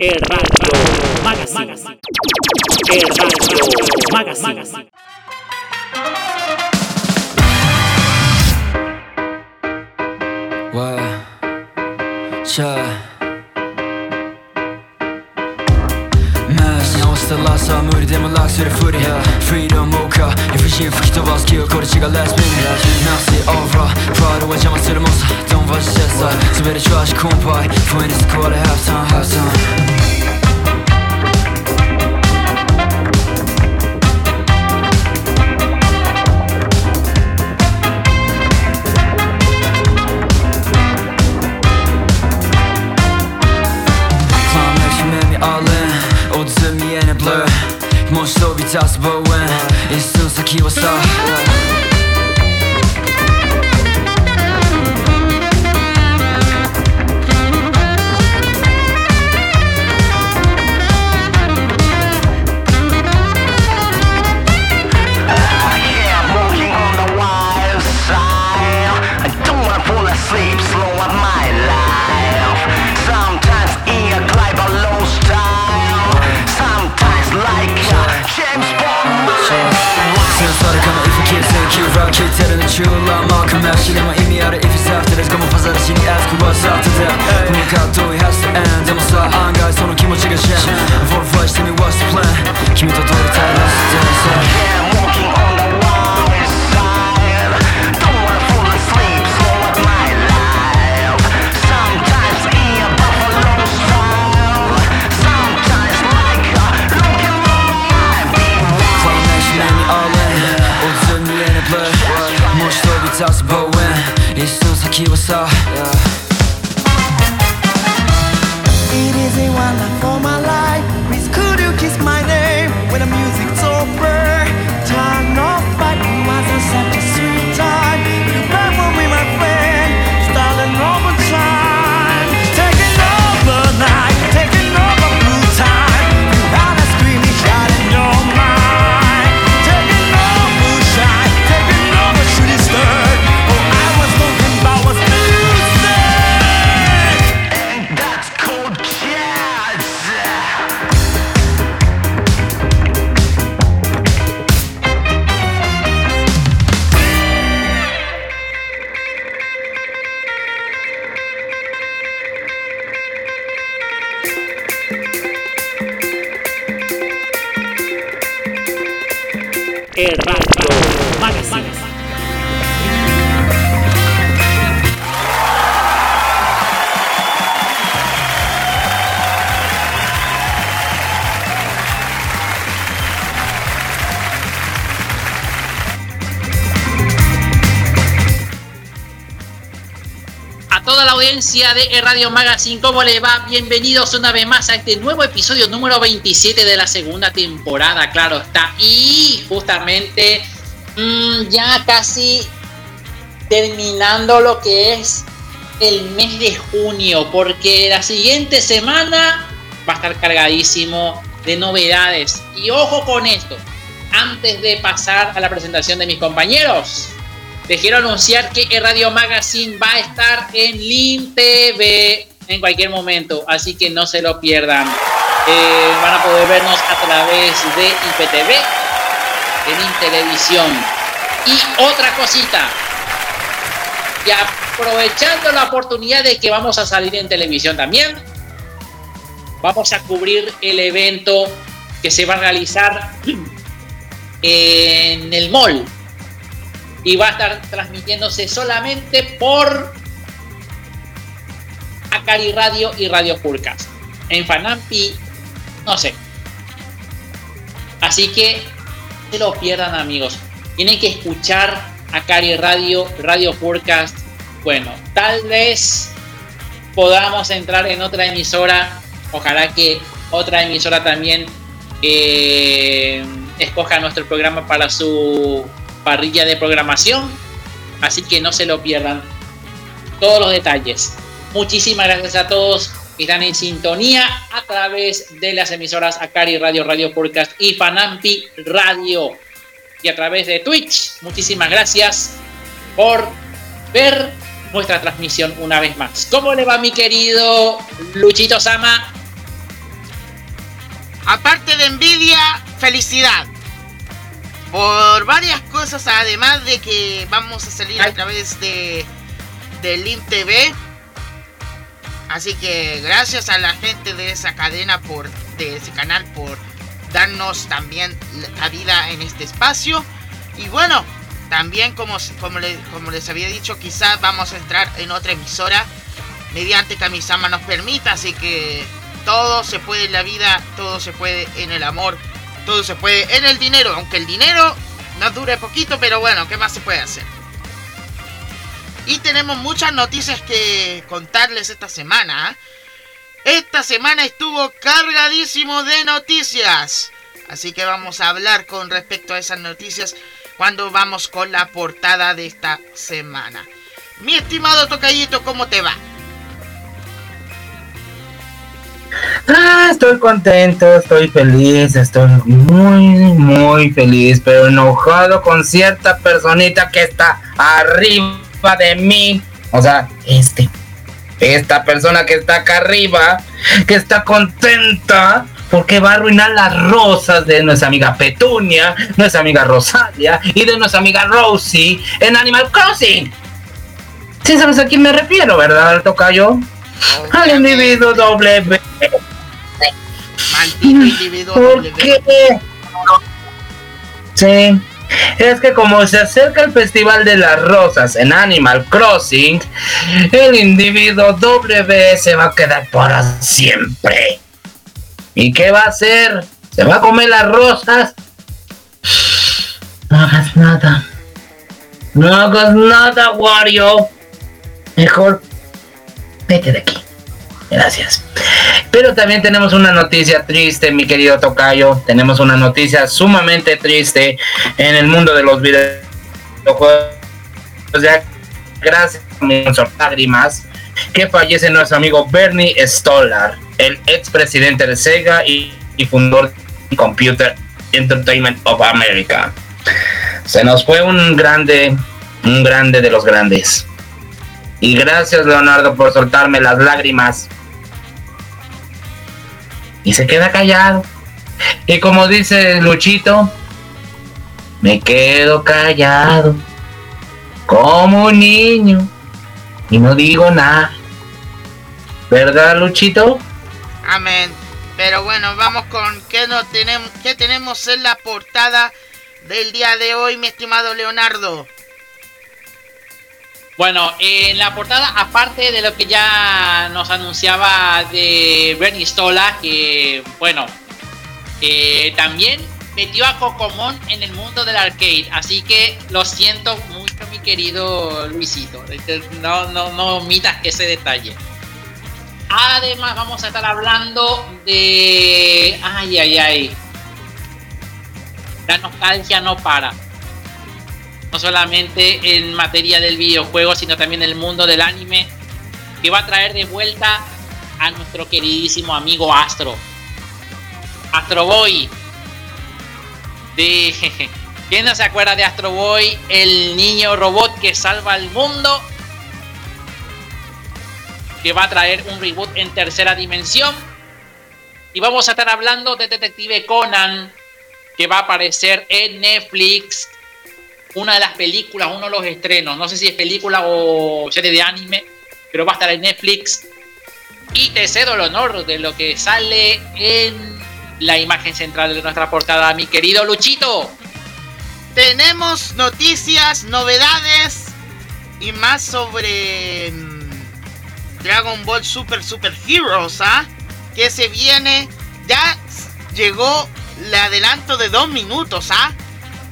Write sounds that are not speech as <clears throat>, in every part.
El Radio Magazine. El Radio Magazine. What? Sure. the last time 우리 되면 락스를 풀이야 Freedom 오카 이피신 후키도 바스키고 거리치가 last minute 낚시 over 바로와 자막 쓸모사 Don't watch that side. 스베리 좋아하시 콤파이 When it's quarter half time half time you know it. De Radio Magazine, ¿cómo le va? Bienvenidos una vez más a este nuevo episodio número 27 de la segunda temporada, claro está. Y justamente mm, ya casi terminando lo que es el mes de junio, porque la siguiente semana va a estar cargadísimo de novedades. Y ojo con esto, antes de pasar a la presentación de mis compañeros, les quiero anunciar que el Radio Magazine va a estar en Lin TV en cualquier momento, así que no se lo pierdan. Eh, van a poder vernos a través de IPTV, en Televisión. Y otra cosita, y aprovechando la oportunidad de que vamos a salir en televisión también, vamos a cubrir el evento que se va a realizar <clears throat> en el mall y va a estar transmitiéndose solamente por Acari Radio y Radio Purcas. En Fanampi, no sé. Así que se lo pierdan, amigos. Tienen que escuchar Acari Radio, Radio Purcast. Bueno, tal vez podamos entrar en otra emisora. Ojalá que otra emisora también eh, escoja nuestro programa para su parrilla de programación. Así que no se lo pierdan. Todos los detalles. Muchísimas gracias a todos que están en sintonía a través de las emisoras Acari Radio, Radio Podcast y Panampi Radio. Y a través de Twitch. Muchísimas gracias por ver nuestra transmisión una vez más. ¿Cómo le va mi querido Luchito Sama? parte de envidia, felicidad. Por varias cosas, además de que vamos a salir a través de, de Lim TV. Así que gracias a la gente de esa cadena, por, de ese canal, por darnos también la vida en este espacio. Y bueno, también como, como, como les había dicho, quizás vamos a entrar en otra emisora mediante Kamisama nos permita. Así que todo se puede en la vida, todo se puede en el amor, todo se puede en el dinero. Aunque el dinero nos dure poquito, pero bueno, ¿qué más se puede hacer? Y tenemos muchas noticias que contarles esta semana. ¿eh? Esta semana estuvo cargadísimo de noticias. Así que vamos a hablar con respecto a esas noticias cuando vamos con la portada de esta semana. Mi estimado Tocayito, ¿cómo te va? Ah, estoy contento, estoy feliz, estoy muy, muy feliz, pero enojado con cierta personita que está arriba de mí. O sea, este, esta persona que está acá arriba, que está contenta porque va a arruinar las rosas de nuestra amiga Petunia, nuestra amiga Rosalia y de nuestra amiga Rosie en Animal Crossing. Sí sabes a quién me refiero, ¿verdad, Tocayo? Al individuo W. Maldito individuo ¿Por qué? Sí. Es que como se acerca el Festival de las Rosas en Animal Crossing, el individuo W se va a quedar para siempre. ¿Y qué va a hacer? ¿Se va a comer las rosas? No hagas nada. No hagas nada, Wario. Mejor vete de aquí. Gracias. Pero también tenemos una noticia triste, mi querido Tocayo. Tenemos una noticia sumamente triste en el mundo de los videojuegos. Gracias a mis lágrimas que fallece nuestro amigo Bernie Stolar, el expresidente de Sega y, y fundador de Computer Entertainment of America. Se nos fue un grande, un grande de los grandes. Y gracias Leonardo por soltarme las lágrimas. Y se queda callado. Y como dice Luchito, me quedo callado. Como un niño. Y no digo nada. ¿Verdad, Luchito? Amén. Pero bueno, vamos con qué, no tenemos, qué tenemos en la portada del día de hoy, mi estimado Leonardo. Bueno, en la portada, aparte de lo que ya nos anunciaba de Bernie Stola, que bueno, también metió a Cocomón en el mundo del arcade. Así que lo siento mucho, mi querido Luisito. No, no, no omitas ese detalle. Además, vamos a estar hablando de. Ay, ay, ay. La nostalgia no para no solamente en materia del videojuego, sino también en el mundo del anime, que va a traer de vuelta a nuestro queridísimo amigo Astro. Astro Boy. De... ¿Quién no se acuerda de Astro Boy? El niño robot que salva al mundo. Que va a traer un reboot en tercera dimensión. Y vamos a estar hablando de Detective Conan. Que va a aparecer en Netflix una de las películas, uno de los estrenos, no sé si es película o serie de anime, pero va a estar en Netflix. Y te cedo el honor de lo que sale en la imagen central de nuestra portada, mi querido Luchito. Tenemos noticias, novedades y más sobre mm, Dragon Ball Super Super Heroes, ¿ah? Que se viene, ya llegó el adelanto de dos minutos, ¿ah?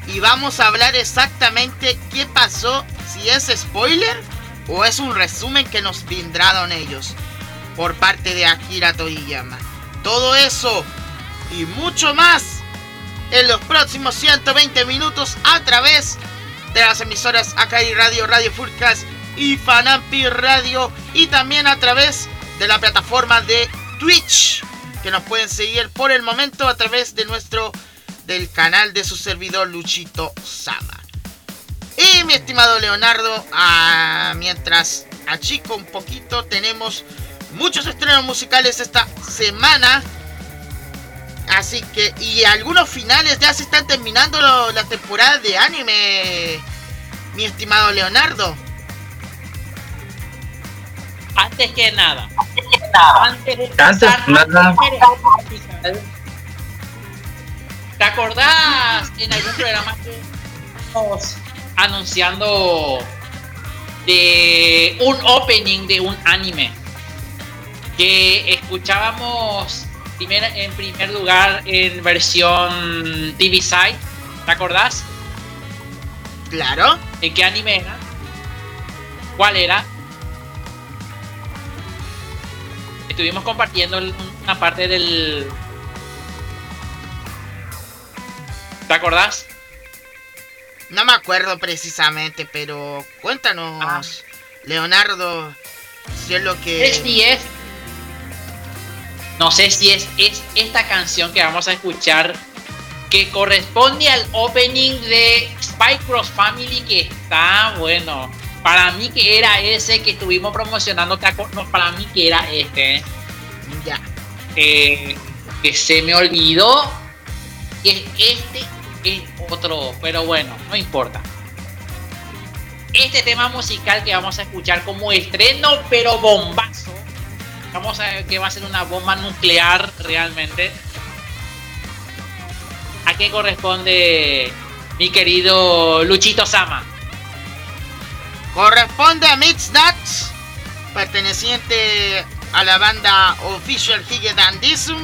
Y vamos a hablar exactamente qué pasó, si es spoiler o es un resumen que nos brindaron ellos por parte de Akira Toriyama. Todo eso y mucho más en los próximos 120 minutos a través de las emisoras Akai Radio, Radio Fullcast y Fanampi Radio y también a través de la plataforma de Twitch que nos pueden seguir por el momento a través de nuestro del canal de su servidor Luchito Sama. Y mi estimado Leonardo, ah, mientras achico un poquito, tenemos muchos estrenos musicales esta semana. Así que, y algunos finales ya se están terminando lo- las temporadas de anime, mi estimado Leonardo. Antes que nada, antes de Antes empezar, nada. ¿Te acordás en algún programa que anunciando de un opening de un anime que escuchábamos primero, en primer lugar en versión TV Side? ¿Te acordás? Claro. ¿En qué anime era? ¿Cuál era? Estuvimos compartiendo una parte del. ¿Te acordás? No me acuerdo precisamente, pero cuéntanos, Ah. Leonardo, si es lo que... si es. No sé si es, es esta canción que vamos a escuchar que corresponde al opening de Spy Cross Family que está bueno. Para mí que era ese que estuvimos promocionando, ¿te acuer- no, para mí que era este. Ya. eh, que se me olvidó que este es otro, pero bueno, no importa. Este tema musical que vamos a escuchar como estreno, pero bombazo. Vamos a ver que va a ser una bomba nuclear realmente. ¿A qué corresponde mi querido Luchito Sama? Corresponde a Mix Nuts, perteneciente a la banda Official Hige Dandism,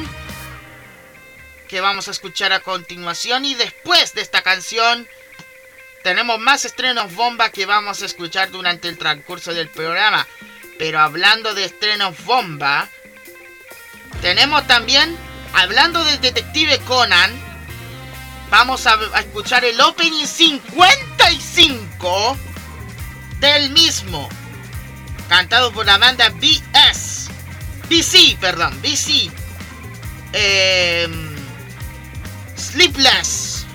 que vamos a escuchar a continuación. Y después de esta canción, tenemos más estrenos bomba que vamos a escuchar durante el transcurso del programa. Pero hablando de estrenos bomba, tenemos también, hablando del Detective Conan, vamos a, escuchar el opening 55 del mismo, cantado por la banda BS, BC, perdón, BC, Em, Sleepless.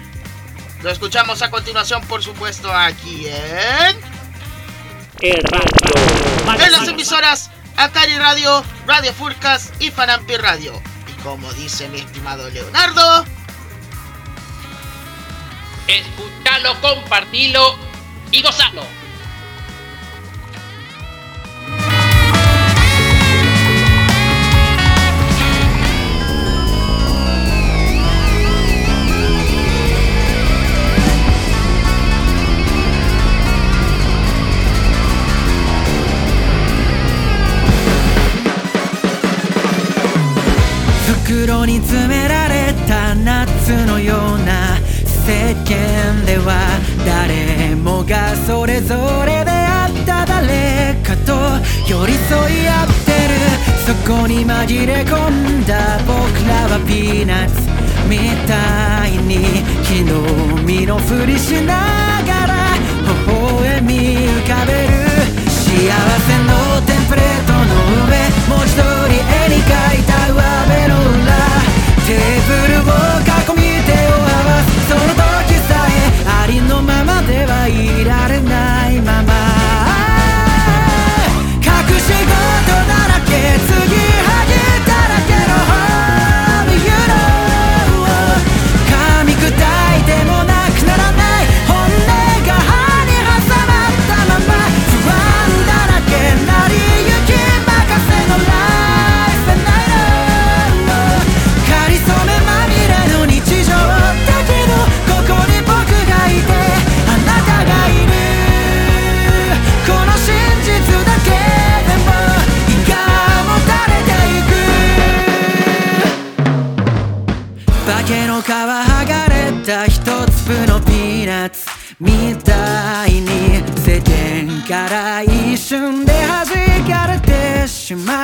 Lo escuchamos a continuación, por supuesto, aquí en, El radio. en las emisoras Akari Radio, Radio Furcas y Fanampi Radio. Y como dice mi estimado Leonardo, Escuchalo, compartilo y gozalo. 袋に詰められた夏のような世間では誰もがそれぞれであった誰かと寄り添い合ってるそこに紛れ込んだ僕らはピーナッツみたいに木の実のふりしながら微笑み浮かべる幸せのテンプレートの上もう一人絵に描いた上辺の裏テーブルを囲み手を合わす。その時さえありのままではいられないまま。から一瞬で弾かれてしまう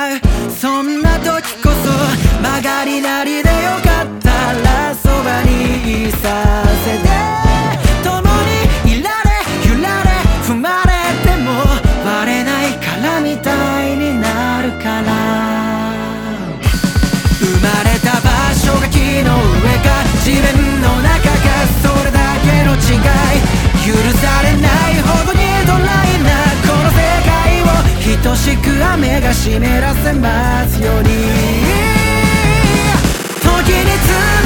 等しく雨が湿らせますように。時に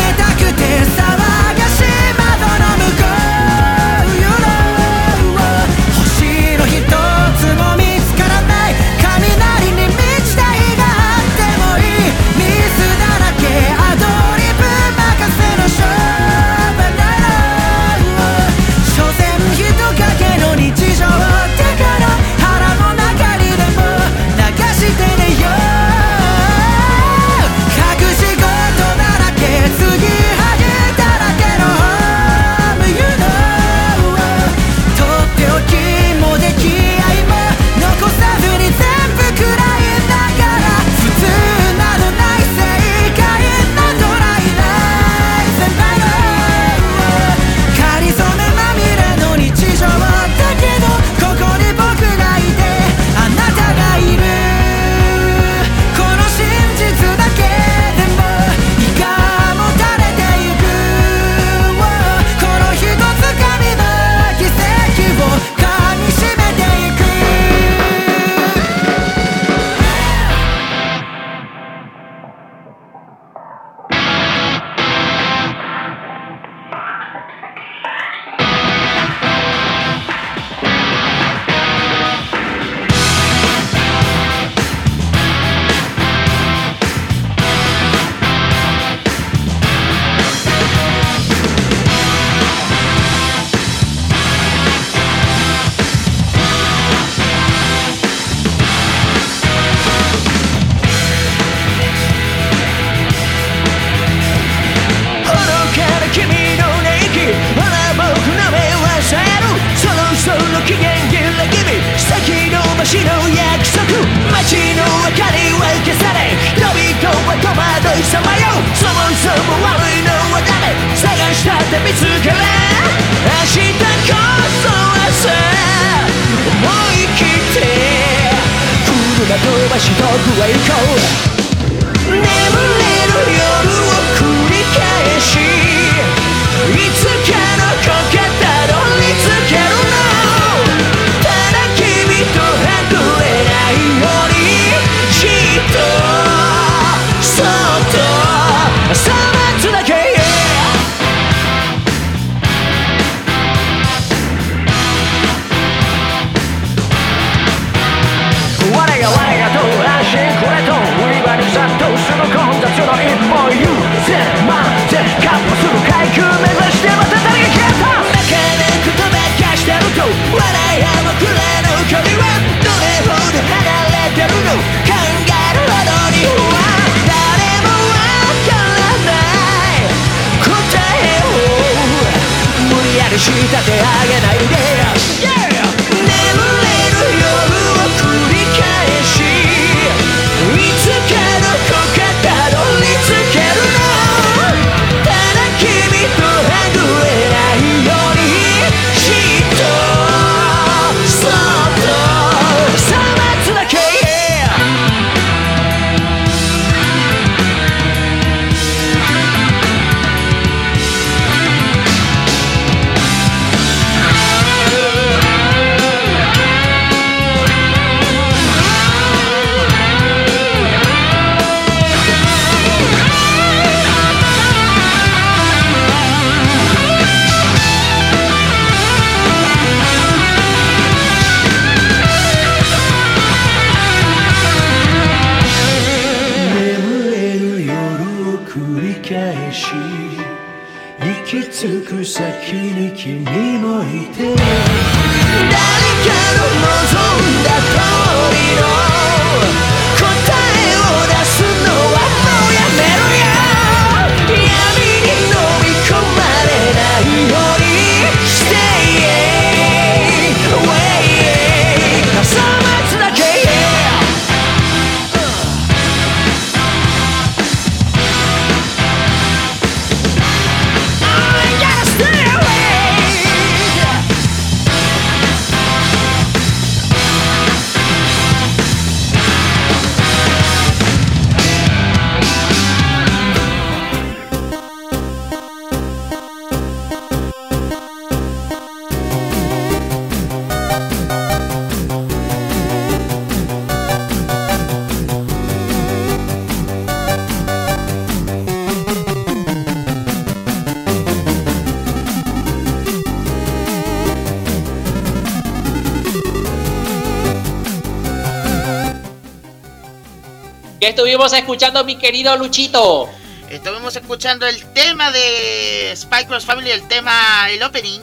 ¿Qué estuvimos escuchando, mi querido Luchito? Estuvimos escuchando el tema de Cross Family, el tema, el opening.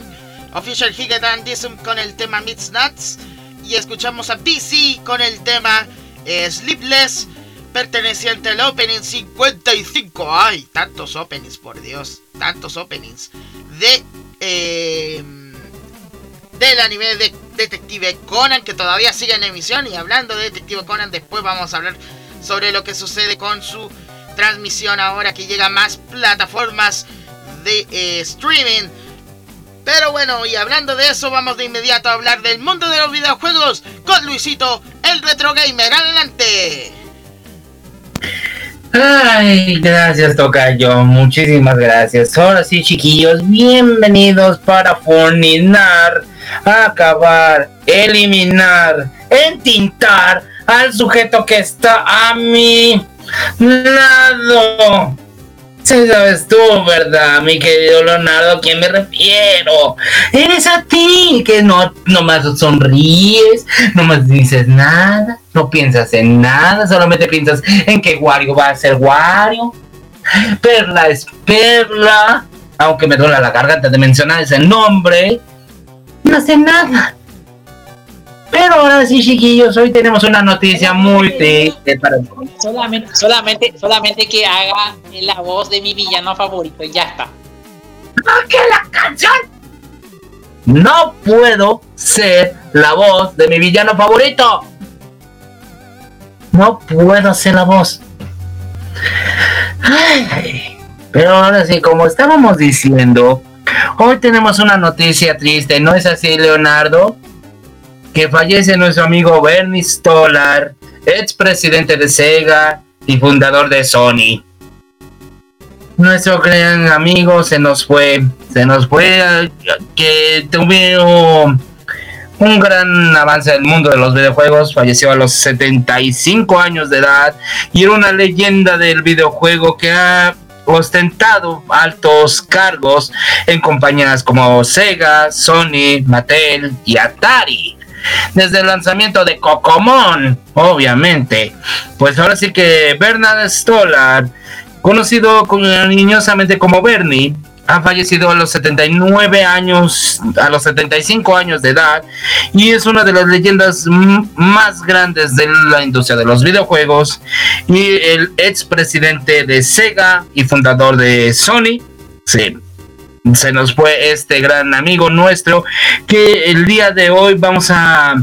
Official Higadandism con el tema Meets Nuts. Y escuchamos a BC con el tema eh, Sleepless, perteneciente al opening 55. ¡Ay! Tantos openings, por Dios. Tantos openings. De. eh, del anime de Detective Conan, que todavía sigue en emisión. Y hablando de Detective Conan, después vamos a hablar sobre lo que sucede con su transmisión ahora que llega más plataformas de eh, streaming. Pero bueno, y hablando de eso, vamos de inmediato a hablar del mundo de los videojuegos con Luisito, el retro gamer. Adelante. Ay, gracias, Tocayo. Muchísimas gracias. Ahora sí, chiquillos, bienvenidos para fulminar, acabar, eliminar, entintar al sujeto que está a mi lado. Sí, sabes tú, ¿verdad, mi querido Leonardo? ¿A quién me refiero? Eres a ti, que no nomás sonríes, nomás dices nada, no piensas en nada, solamente piensas en que Wario va a ser Wario. Perla es Perla, aunque me duela la garganta de mencionar ese nombre. No sé nada. Pero ahora sí, chiquillos, hoy tenemos una noticia muy triste para Solamente, solamente, solamente que haga la voz de mi villano favorito y ya está. ¡No que la canción! No puedo ser la voz de mi villano favorito. no puedo hacer la voz. Ay, pero ahora sí, como estábamos diciendo, hoy tenemos una noticia triste, ¿no es así, Leonardo? Que fallece nuestro amigo Bernie Stolar, ex presidente de Sega y fundador de Sony. Nuestro gran amigo se nos fue, se nos fue, que tuvieron un gran avance del mundo de los videojuegos, falleció a los 75 años de edad y era una leyenda del videojuego que ha ostentado altos cargos en compañías como Sega, Sony, Mattel y Atari. Desde el lanzamiento de Cocomon, obviamente. Pues ahora sí que Bernard Stolar, conocido cariñosamente como Bernie, ha fallecido a los 79 años, a los 75 años de edad y es una de las leyendas más grandes de la industria de los videojuegos y el ex presidente de Sega y fundador de Sony. Sí, se nos fue este gran amigo nuestro que el día de hoy vamos a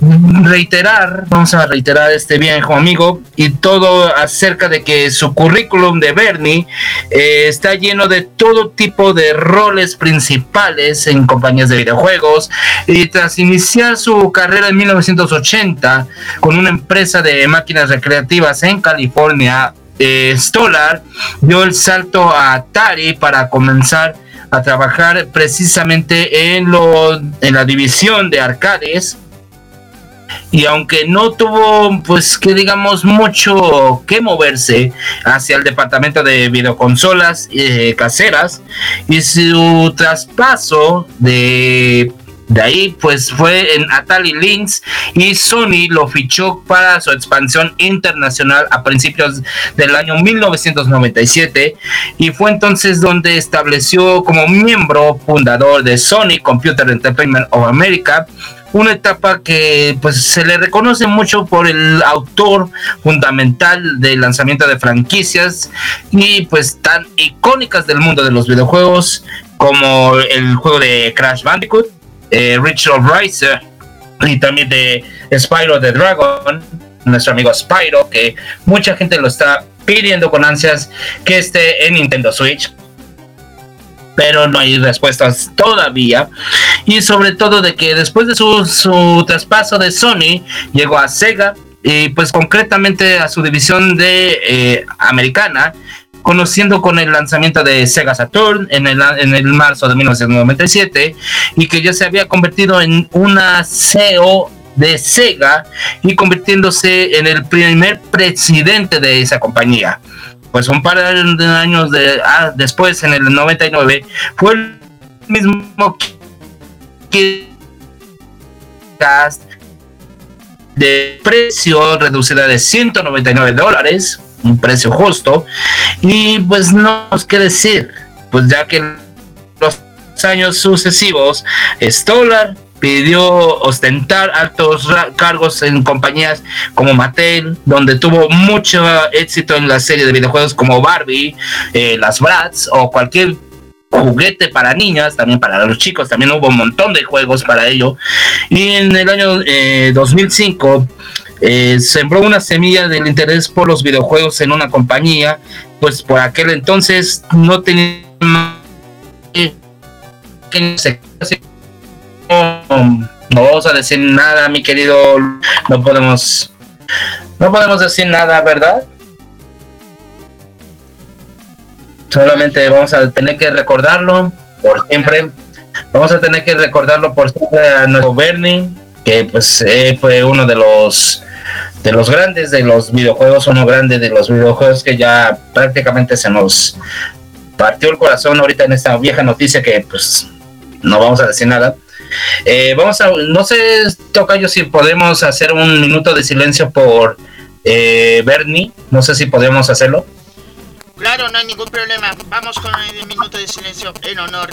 reiterar, vamos a reiterar este viejo amigo y todo acerca de que su currículum de Bernie eh, está lleno de todo tipo de roles principales en compañías de videojuegos. Y tras iniciar su carrera en 1980 con una empresa de máquinas recreativas en California, eh, Stolar dio el salto a Atari para comenzar a trabajar precisamente en, lo, en la división de arcades. Y aunque no tuvo pues que digamos mucho que moverse hacia el departamento de videoconsolas eh, caseras y su traspaso de de ahí pues fue en Atari Lynx y Sony lo fichó para su expansión internacional a principios del año 1997 y fue entonces donde estableció como miembro fundador de Sony Computer Entertainment of America una etapa que pues se le reconoce mucho por el autor fundamental del lanzamiento de franquicias y pues tan icónicas del mundo de los videojuegos como el juego de Crash Bandicoot, eh, Richard Riser y también de Spyro the Dragon, nuestro amigo Spyro, que mucha gente lo está pidiendo con ansias que esté en Nintendo Switch pero no hay respuestas todavía. Y sobre todo de que después de su, traspaso de Sony, llegó a Sega y pues concretamente a su división de eh, americana, conociendo con el lanzamiento de Sega Saturn en el, en el marzo de 1997 y que ya se había convertido en una CEO de Sega y convirtiéndose en el primer presidente de esa compañía. Pues un par de años de, ah, después, en el 99, fue el mismo que de precio reducida de 199 dólares, un precio justo, y pues no nos qué decir, pues ya que los años sucesivos, Stolar pidió ostentar altos cargos en compañías como Mattel, donde tuvo mucho éxito en la serie de videojuegos como Barbie, eh, las Bratz o cualquier juguete para niñas, también para los chicos, también hubo un montón de juegos para ello. Y en el año 2005 eh, sembró una semilla del interés por los videojuegos en una compañía, pues por aquel entonces no tenía no, vamos a decir nada, mi querido. No podemos. No podemos decir nada, ¿verdad? Solamente vamos a tener que recordarlo por siempre. Vamos a tener que recordarlo por siempre a nuestro Bernie, que pues eh, fue uno de los de los grandes de los videojuegos, uno grande de los videojuegos que ya prácticamente se nos partió el corazón ahorita en esta vieja noticia que pues no vamos a decir nada. Eh, vamos a, no sé, Tocayo, si podemos hacer un minuto de silencio por eh, Bernie. No sé si podemos hacerlo. Claro, no hay ningún problema. Vamos con el minuto de silencio en honor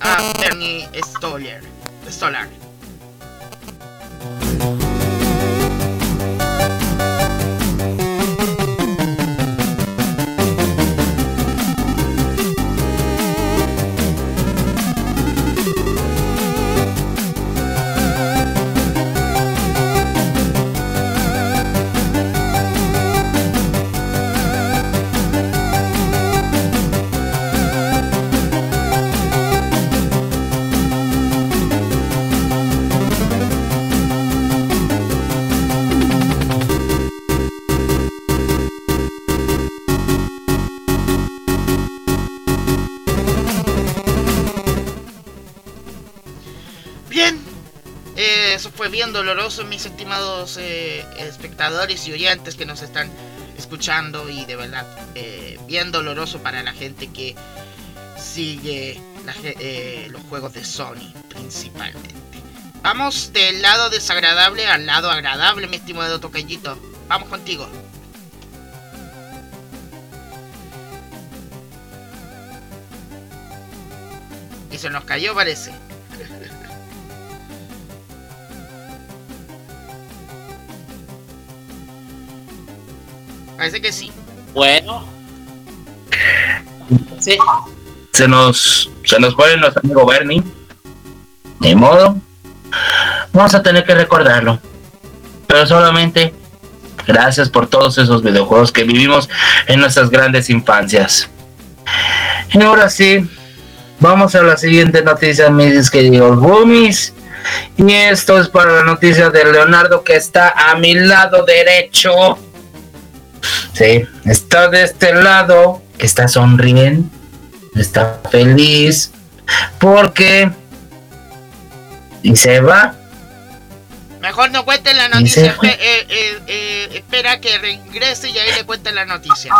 a Bernie Stoller. Stoller. Doloroso, mis estimados eh, espectadores y oyentes que nos están escuchando y de verdad eh, bien doloroso para la gente que sigue eh, los juegos de Sony principalmente. Vamos del lado desagradable al lado agradable, mi estimado Tocayito. Vamos contigo. Y se nos cayó, parece. Parece que sí. Bueno. Sí. Se nos, se nos fue nuestro amigo Bernie. De modo. Vamos a tener que recordarlo. Pero solamente gracias por todos esos videojuegos que vivimos en nuestras grandes infancias. Y ahora sí, vamos a la siguiente noticia, mis queridos boomies. Y esto es para la noticia de Leonardo que está a mi lado derecho. Sí, está de este lado, que está sonriendo, está feliz, porque... Y se va. Mejor no cuenten la noticia, eh, eh, eh, espera que regrese y ahí le cuenten la noticia.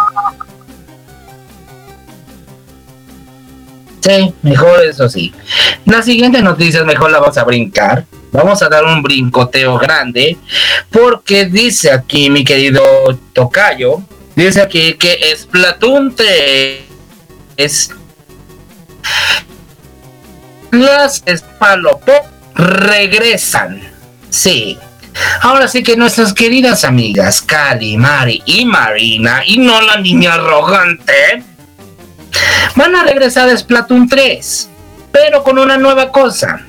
Sí, mejor eso sí. La siguiente noticia mejor la vas a brincar. Vamos a dar un brincoteo grande porque dice aquí mi querido Tocayo, dice aquí que Splatoon 3 es las Spalopo regresan. Sí. Ahora sí que nuestras queridas amigas Cali, Mari y Marina, y no la niña arrogante, van a regresar a Splatoon 3, pero con una nueva cosa.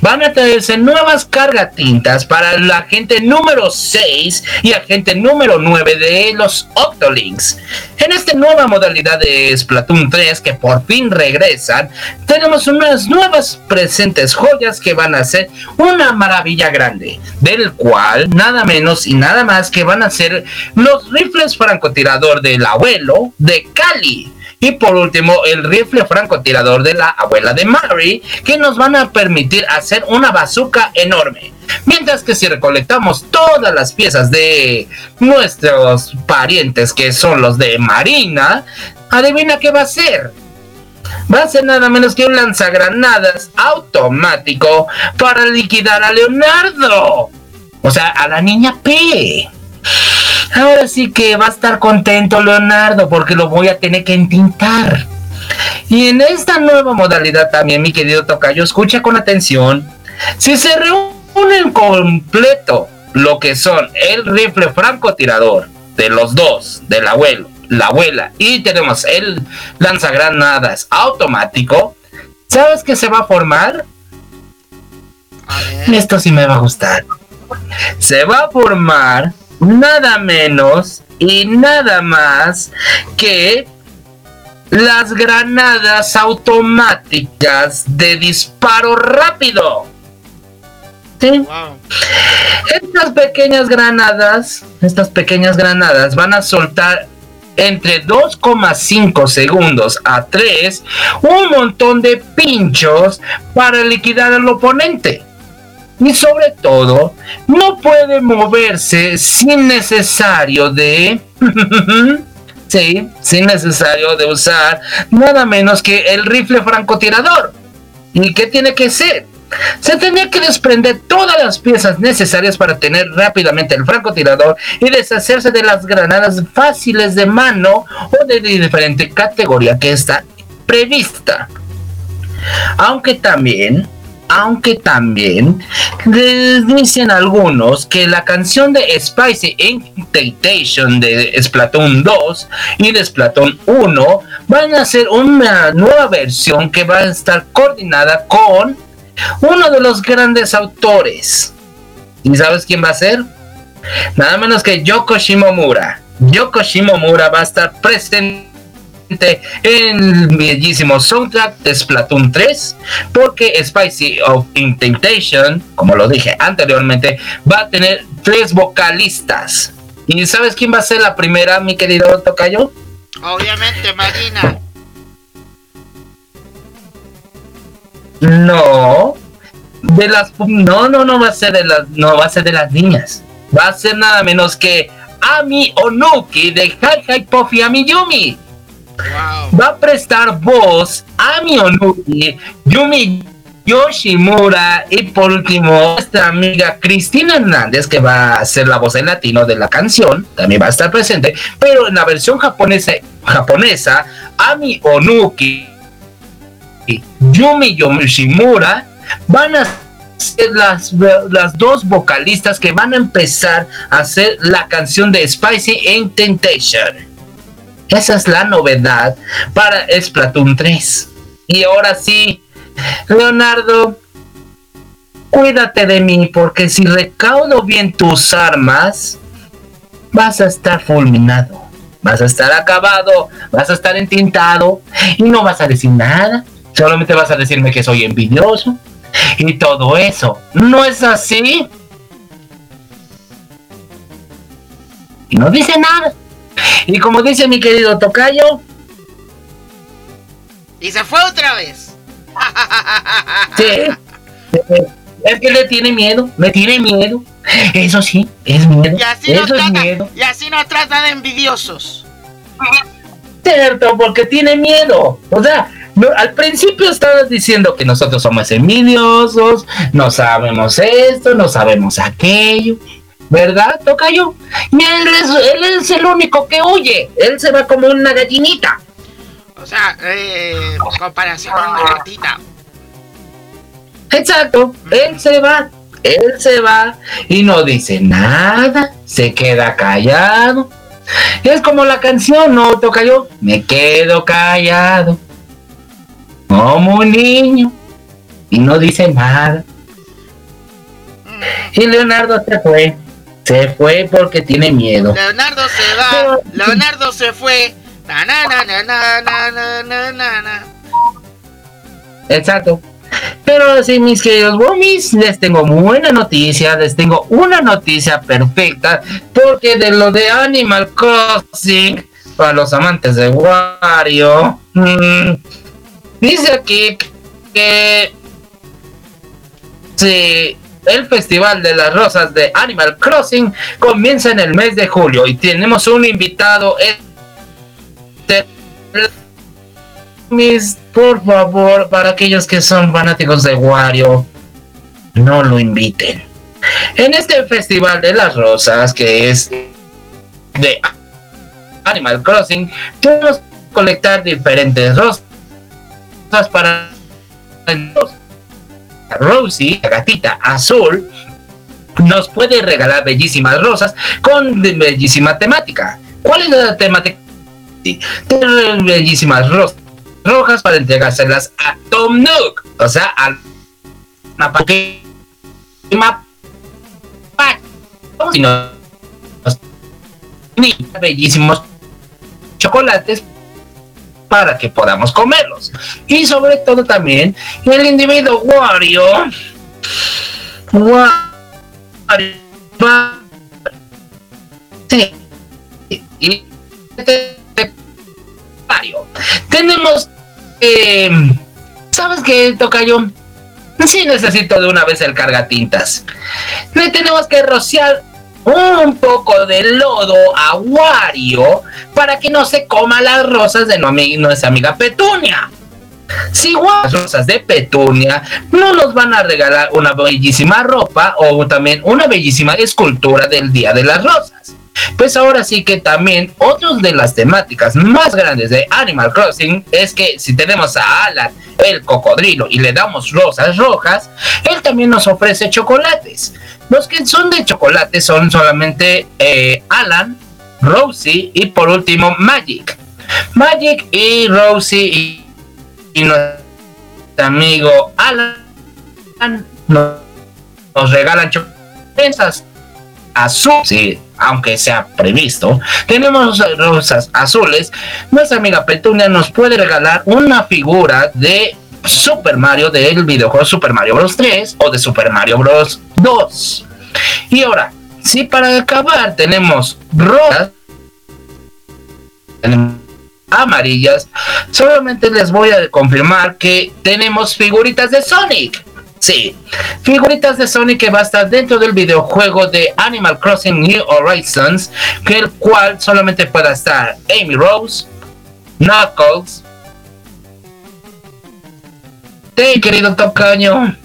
Van a traerse nuevas cargatintas para la agente número 6 y agente número 9 de los Octolinks. En esta nueva modalidad de Splatoon 3 que por fin regresan, tenemos unas nuevas presentes joyas que van a ser una maravilla grande, del cual nada menos y nada más que van a ser los rifles francotirador del abuelo de Cali y por último, el rifle francotirador de la abuela de Mary, que nos van a permitir hacer una bazooka enorme. Mientras que si recolectamos todas las piezas de nuestros parientes, que son los de Marina, adivina qué va a ser. Va a ser nada menos que un lanzagranadas automático para liquidar a Leonardo. O sea, a la niña P. Ahora sí que va a estar contento Leonardo porque lo voy a tener que entintar. Y en esta nueva modalidad también, mi querido Tocayo, escucha con atención. Si se reúnen completo lo que son el rifle francotirador de los dos, del abuelo, la abuela, y tenemos el lanzagranadas automático, ¿sabes qué se va a formar? Esto sí me va a gustar. Se va a formar nada menos y nada más que las granadas automáticas de disparo rápido. Estas pequeñas granadas, estas pequeñas granadas van a soltar entre 2,5 segundos a 3 un montón de pinchos para liquidar al oponente y sobre todo no puede moverse sin necesario de <laughs> sí, sin necesario de usar nada menos que el rifle francotirador. ¿Y qué tiene que ser? Se tenía que desprender todas las piezas necesarias para tener rápidamente el francotirador y deshacerse de las granadas fáciles de mano o de diferente categoría que está prevista. Aunque también aunque también dicen algunos que la canción de Spicy Incantation de Splatoon 2 y de Splatoon 1 van a ser una nueva versión que va a estar coordinada con uno de los grandes autores. ¿Y sabes quién va a ser? Nada menos que Yoko Shimomura. Yoko Shimomura va a estar presente el bellísimo soundtrack de Splatoon 3, porque Spicy of Intentation, como lo dije anteriormente, va a tener tres vocalistas. ¿Y sabes quién va a ser la primera, mi querido Tocayo? Obviamente, Marina. No, de las no no no va a ser de las no va a ser de las niñas va a ser nada menos que Ami Onuki de Hi Hi Puffy Ami Yumi Va a prestar voz a Ami Onuki Yumi Yoshimura y por último nuestra amiga Cristina Hernández que va a ser la voz en latino de la canción también va a estar presente pero en la versión japonesa japonesa Ami Onuki y Yumi Yoshimura van a ser las, las dos vocalistas que van a empezar a hacer la canción de Spicy in Temptation. Esa es la novedad para Splatoon 3. Y ahora sí, Leonardo, cuídate de mí porque si recaudo bien tus armas, vas a estar fulminado. Vas a estar acabado, vas a estar entintado y no vas a decir nada. Solamente vas a decirme que soy envidioso y todo eso. ¿No es así? Y no dice nada. Y como dice mi querido Tocayo, Y se fue otra vez. sí, es que le tiene miedo, me tiene miedo. Eso sí, es miedo. Y así nos Eso es trata, miedo. y así nos trata de envidiosos. Cierto, porque tiene miedo. O sea, no- al principio estabas diciendo que nosotros somos envidiosos, no sabemos esto, no sabemos aquello. ¿Verdad, Tocayo? Y él es, él es el único que huye. Él se va como una gallinita. O sea, eh, comparación con una gatita. Exacto, él se va, él se va y no dice nada, se queda callado. Es como la canción, ¿no, Tocayo? Me quedo callado, como un niño, y no dice nada. Y Leonardo se fue, se fue porque tiene miedo. Leonardo se va. Leonardo se fue. Na, na, na, Exacto. Pero sí, mis queridos Bomis, les tengo buena noticia, les tengo una noticia perfecta, porque de lo de Animal Crossing, para los amantes de Wario, mm, dice aquí que se el Festival de las Rosas de Animal Crossing comienza en el mes de julio y tenemos un invitado. mis, por favor, para aquellos que son fanáticos de Wario, no lo inviten. En este Festival de las Rosas, que es de Animal Crossing, podemos colectar diferentes rosas para Rosie, la gatita azul, nos puede regalar bellísimas rosas con bellísima temática. ¿Cuál es la temática? Bellísimas rosas rojas para entregárselas a Tom Nook, o sea, y nos ni bellísimos chocolates para que podamos comerlos. Y sobre todo también el individuo Wario Wario sí, y Wario. Tenemos eh, ¿Sabes qué, Tocayo? Sí necesito de una vez el cargatintas. Le tenemos que rociar un poco de lodo a Wario para que no se coma las rosas de nuestra amiga Petunia. Si las rosas de Petunia no nos van a regalar una bellísima ropa o también una bellísima escultura del Día de las Rosas. Pues ahora sí que también otras de las temáticas más grandes de Animal Crossing es que si tenemos a Alan, el cocodrilo, y le damos rosas rojas, él también nos ofrece chocolates. Los que son de chocolate son solamente eh, Alan, Rosie y por último Magic. Magic y Rosie y, nuestro amigo Alan nos, regalan chocolates azul, aunque sea previsto. Tenemos rosas azules. Nuestra amiga Petunia nos puede regalar una figura de Super Mario del videojuego Super Mario Bros. 3 o de Super Mario Bros. 2. Y ahora, si para acabar tenemos rosas tenemos amarillas, solamente les voy a confirmar que tenemos figuritas de Sonic. Sí, figuritas de Sonic que va a estar dentro del videojuego de Animal Crossing New Horizons, que el cual solamente pueda estar Amy Rose, Knuckles, Hey, querido Tocaño,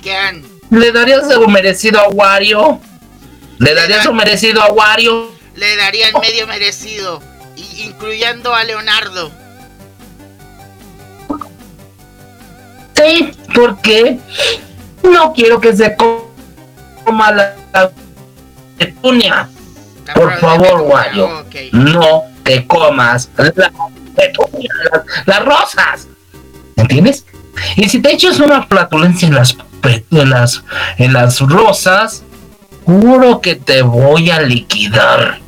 ¿Quién? ¿le darías su merecido a Wario? ¿Le darías su merecido a Wario? Le daría el medio merecido, incluyendo a Leonardo. Sí, porque no quiero que se coma la, la petunia. La Por favor, ok. No te comas la petunia, las, las rosas. ¿Entiendes? Y si te echas una flatulencia en las, en las, en las rosas, juro que te voy a liquidar.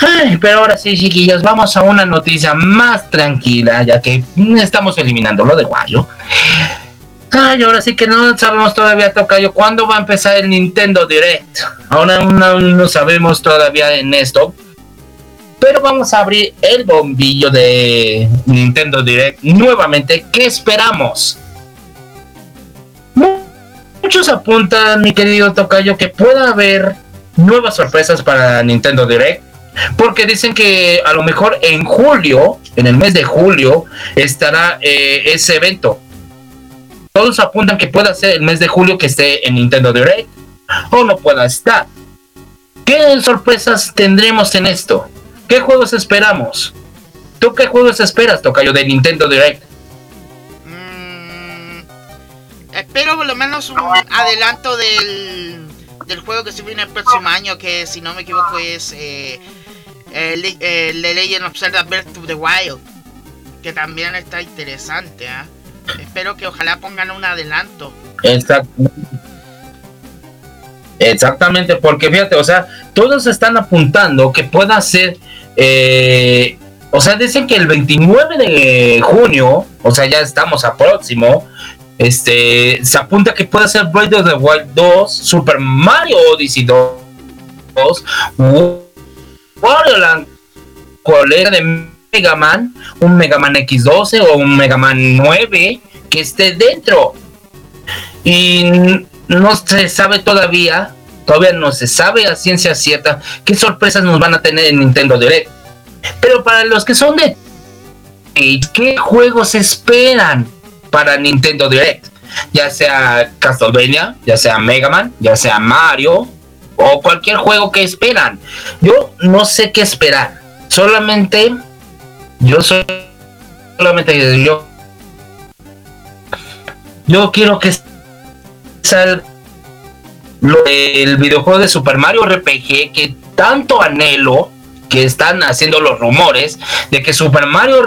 Ay, pero ahora sí, chiquillos, vamos a una noticia más tranquila, ya que estamos eliminando lo de Wario. Ay, ahora sí que no sabemos todavía, Tocayo, cuándo va a empezar el Nintendo Direct. Ahora no, no sabemos todavía en esto. Pero vamos a abrir el bombillo de Nintendo Direct nuevamente. ¿Qué esperamos? Mu- Muchos apuntan, mi querido Tocayo, que pueda haber nuevas sorpresas para Nintendo Direct. Porque dicen que a lo mejor en julio, en el mes de julio, estará eh, ese evento. Todos apuntan que pueda ser el mes de julio que esté en Nintendo Direct o no pueda estar. ¿Qué sorpresas tendremos en esto? ¿Qué juegos esperamos? ¿Tú qué juegos esperas, Tocayo, de Nintendo Direct? Mm, espero por lo menos un adelanto del, del juego que se viene el próximo año, que si no me equivoco es eh, el, el The Legend of Breath of the Wild, que también está interesante. ¿ah? Espero que ojalá pongan un adelanto. Exact- Exactamente, porque fíjate, o sea, todos están apuntando que pueda ser, eh, o sea, dicen que el 29 de junio, o sea, ya estamos a próximo, este, se apunta que puede ser Breath of the Wild 2, Super Mario Odyssey 2, Wario Land, colega de Mega Man, un Mega Man X12 o un Mega Man 9 que esté dentro. Y no se sabe todavía, todavía no se sabe a ciencia cierta qué sorpresas nos van a tener en Nintendo Direct. Pero para los que son de ¿qué juegos esperan para Nintendo Direct? Ya sea Castlevania, ya sea Mega Man, ya sea Mario o cualquier juego que esperan. Yo no sé qué esperar. Solamente yo soy solamente yo yo quiero que salga del videojuego de Super Mario RPG que tanto anhelo que están haciendo los rumores de que Super Mario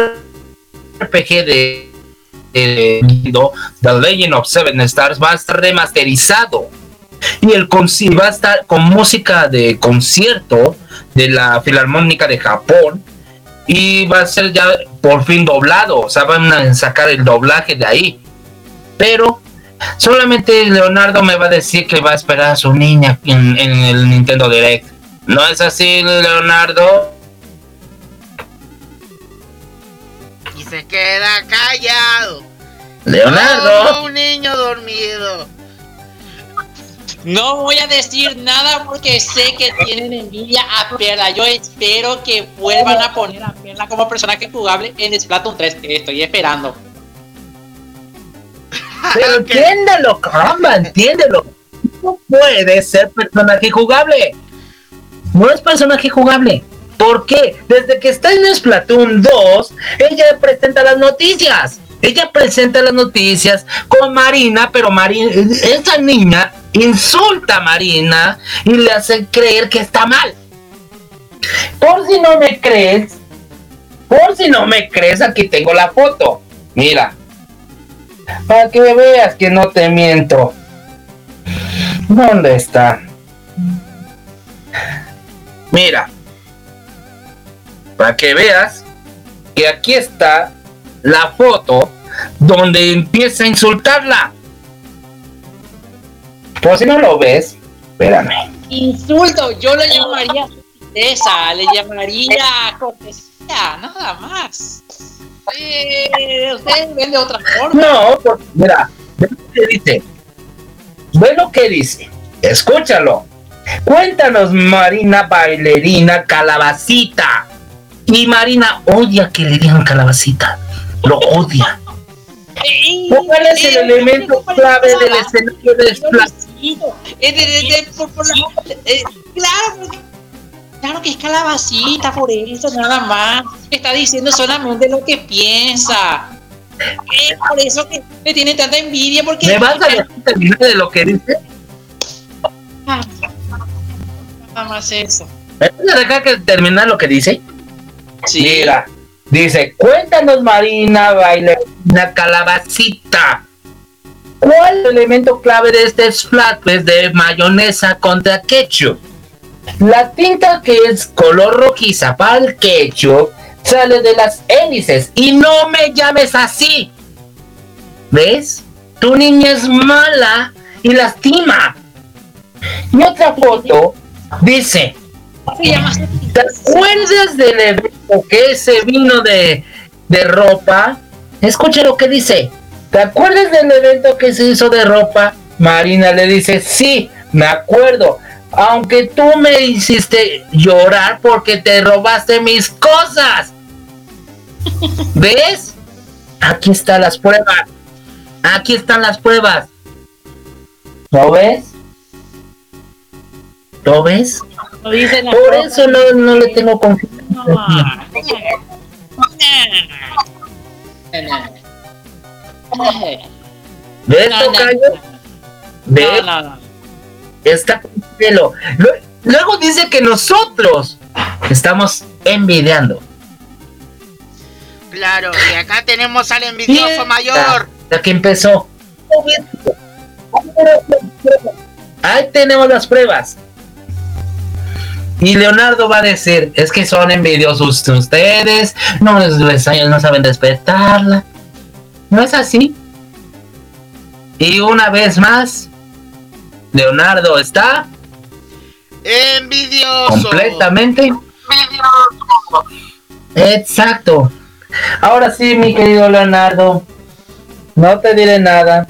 RPG de, de The Legend of Seven Stars va a estar remasterizado y el va a estar con música de concierto de la Filarmónica de Japón y va a ser ya por fin doblado, o sea, van a sacar el doblaje de ahí. Pero solamente Leonardo me va a decir que va a esperar a su niña en, en el Nintendo Direct. ¿No es así, Leonardo? Y se queda callado. Leonardo. Como un niño dormido. No voy a decir nada porque sé que tienen envidia a Perla. Yo espero que vuelvan a poner a Perla como personaje jugable en Splatoon 3, que estoy esperando. Pero <laughs> entiéndelo, caramba, entiéndelo. No puede ser personaje jugable. No es personaje jugable. ¿Por qué? Desde que está en Splatoon 2, ella presenta las noticias. Ella presenta las noticias con Marina, pero Marina, esa niña insulta a Marina y le hace creer que está mal. Por si no me crees, por si no me crees, aquí tengo la foto. Mira, para que veas que no te miento. ¿Dónde está? Mira. Para que veas que aquí está la foto donde empieza a insultarla. Por si no lo ves, espérame. Insulto, yo le llamaría esa, le llamaría cortesía, nada más. Eh, ustedes ven de otra forma. No, mira, Ve lo que dice. Ve lo que dice. Escúchalo. Cuéntanos, Marina bailarina calabacita. Y Marina odia que le digan calabacita. Lo odia. Ey, ¿Cuál es el ey, elemento clave del escenario de De- por- por la- eh, claro, porque- claro que es calabacita, por eso nada más. Está diciendo solamente lo que piensa. Es por eso que le tiene tanta envidia, porque. ¿Me vas a dejar terminar de lo que dice? Ah, Nada más eso. ¿Me vas a dejar que terminar lo que dice? Sí. Mira, dice, cuéntanos Marina, bailarina calabacita. ¿Cuál es el elemento clave de este flatbread de mayonesa contra ketchup? La tinta que es color rojiza para el ketchup sale de las hélices y no me llames así. ¿Ves? Tu niña es mala y lastima. Y otra foto dice. ¿Te acuerdas del evento que ese vino de, de ropa? Escucha lo que dice. ¿Te acuerdas del evento que se hizo de ropa? Marina le dice, sí, me acuerdo. Aunque tú me hiciste llorar porque te robaste mis cosas. <laughs> ¿Ves? Aquí están las pruebas. Aquí están las pruebas. ¿Lo ves? ¿Lo ves? Lo dice la Por ropa. eso no, no le tengo confianza. ¿Ves, No, no, tocayo? no, ¿Ves? no, no. Está con pelo. Lu- Luego dice que nosotros estamos envidiando. Claro, y acá tenemos al envidioso mayor. La que empezó. Ahí tenemos las pruebas. Y Leonardo va a decir, es que son envidiosos ustedes, no, les- les- no saben respetarla. No es así. Y una vez más, Leonardo está Envidioso. completamente. Exacto. Ahora sí, mi querido Leonardo, no te diré nada,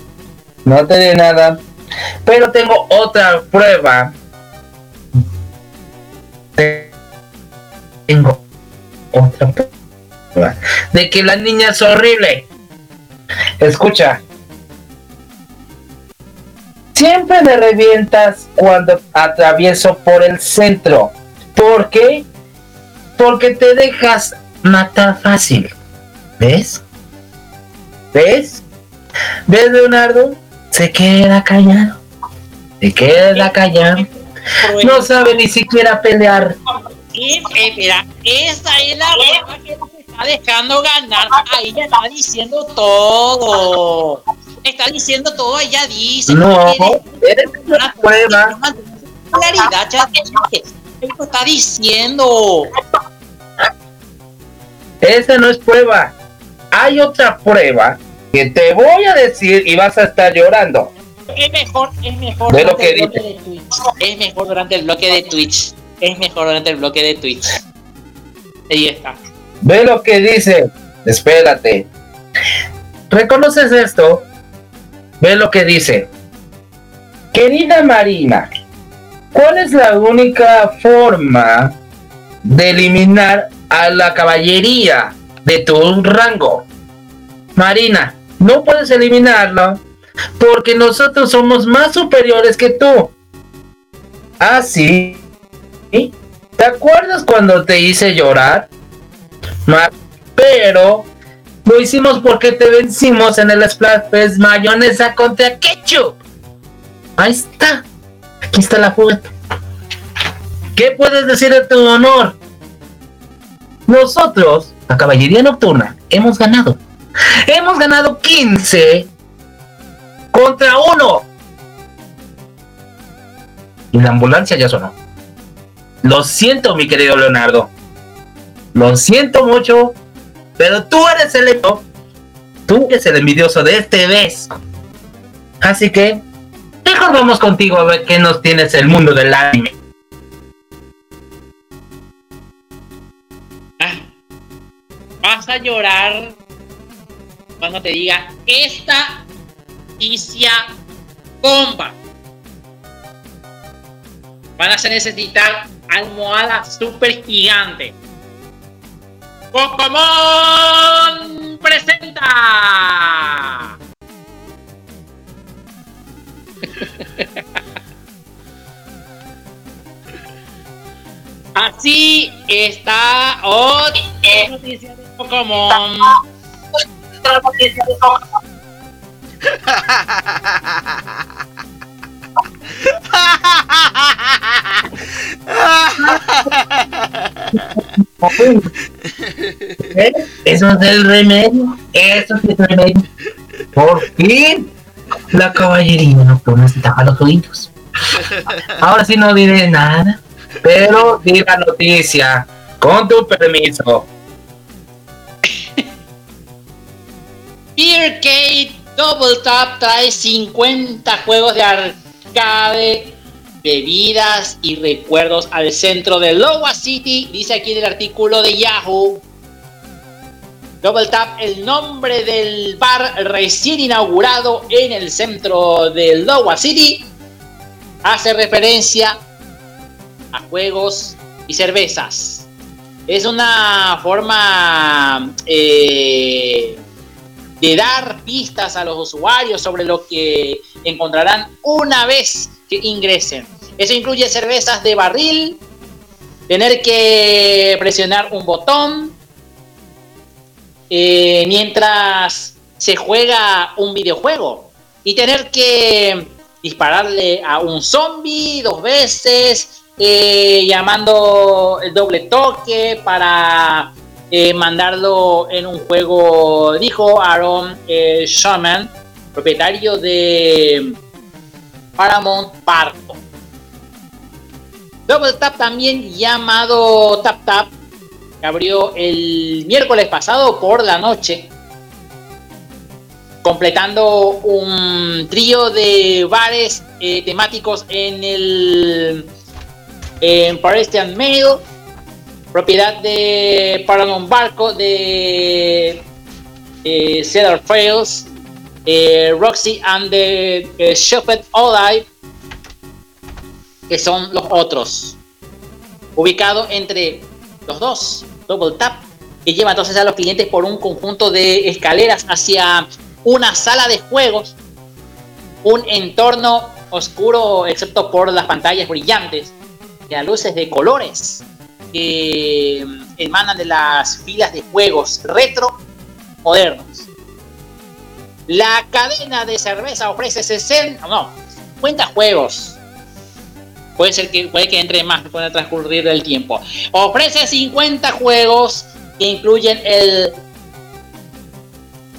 no te diré nada, pero tengo otra prueba. Tengo otra prueba de que la niña es horrible. Escucha. Siempre me revientas cuando atravieso por el centro. ¿Por qué? Porque te dejas matar fácil. ¿Ves? ¿Ves? ¿Ves, Leonardo? Se queda callado. Se queda callado. No sabe ni siquiera pelear. Mira, esa es la está dejando ganar. Ahí ya está diciendo todo. Está diciendo todo, ella dice. No, eres una prueba. Claridad, ya lo está diciendo. Esa no es prueba. Hay otra prueba que te voy a decir y vas a estar llorando. Es mejor, es mejor lo que el bloque de Twitch. Es mejor durante el bloque de Twitch. Es mejor durante el bloque de Twitch. Ahí está. Ve lo que dice. Espérate. ¿Reconoces esto? Ve lo que dice. Querida Marina, ¿cuál es la única forma de eliminar a la caballería de tu rango? Marina, no puedes eliminarlo porque nosotros somos más superiores que tú. Ah, sí. ¿Te acuerdas cuando te hice llorar? Pero lo hicimos porque te vencimos en el Splash Fest mayonesa contra ketchup. Ahí está. Aquí está la foto. ¿Qué puedes decir de tu honor? Nosotros, la caballería nocturna, hemos ganado. Hemos ganado 15 contra 1. Y la ambulancia ya sonó. Lo siento, mi querido Leonardo. Lo siento mucho, pero tú eres el tú eres el envidioso de este vez. Así que mejor vamos contigo a ver qué nos tienes el mundo del anime. Ah, Vas a llorar cuando te diga esta noticia bomba. Van a necesitar almohada super gigante. Pokémon presenta. Así está otra noticia de Pokémon. <laughs> ¿Eh? Eso es el remedio. Eso es el remedio. Por fin, la caballería nocturna se tapa los oídos. Ahora sí no diré nada, pero di la noticia. Con tu permiso. Arcade Double Tap trae 50 juegos de arcade, bebidas y recuerdos al centro de Lowa City, dice aquí en el artículo de Yahoo. Double Tap, el nombre del bar recién inaugurado en el centro de Lowa City, hace referencia a juegos y cervezas. Es una forma eh, de dar pistas a los usuarios sobre lo que encontrarán una vez que ingresen. Eso incluye cervezas de barril, tener que presionar un botón eh, mientras se juega un videojuego y tener que dispararle a un zombie dos veces, eh, llamando el doble toque para eh, mandarlo en un juego, dijo Aaron eh, Shaman, propietario de Paramount Park. Double Tap también llamado Tap Tap, abrió el miércoles pasado por la noche, completando un trío de bares eh, temáticos en el en Parisian Mail, propiedad de Paramount Barco de Cedar Trails, eh, Roxy and the eh, Shepherd Olive, que son los otros. Ubicado entre los dos, Double Tap, que lleva entonces a los clientes por un conjunto de escaleras hacia una sala de juegos, un entorno oscuro excepto por las pantallas brillantes y a luces de colores que emanan de las filas de juegos retro modernos. La cadena de cerveza ofrece 60, no, 50 juegos. Puede ser que puede que entre más con el transcurrir del tiempo. Ofrece 50 juegos que incluyen el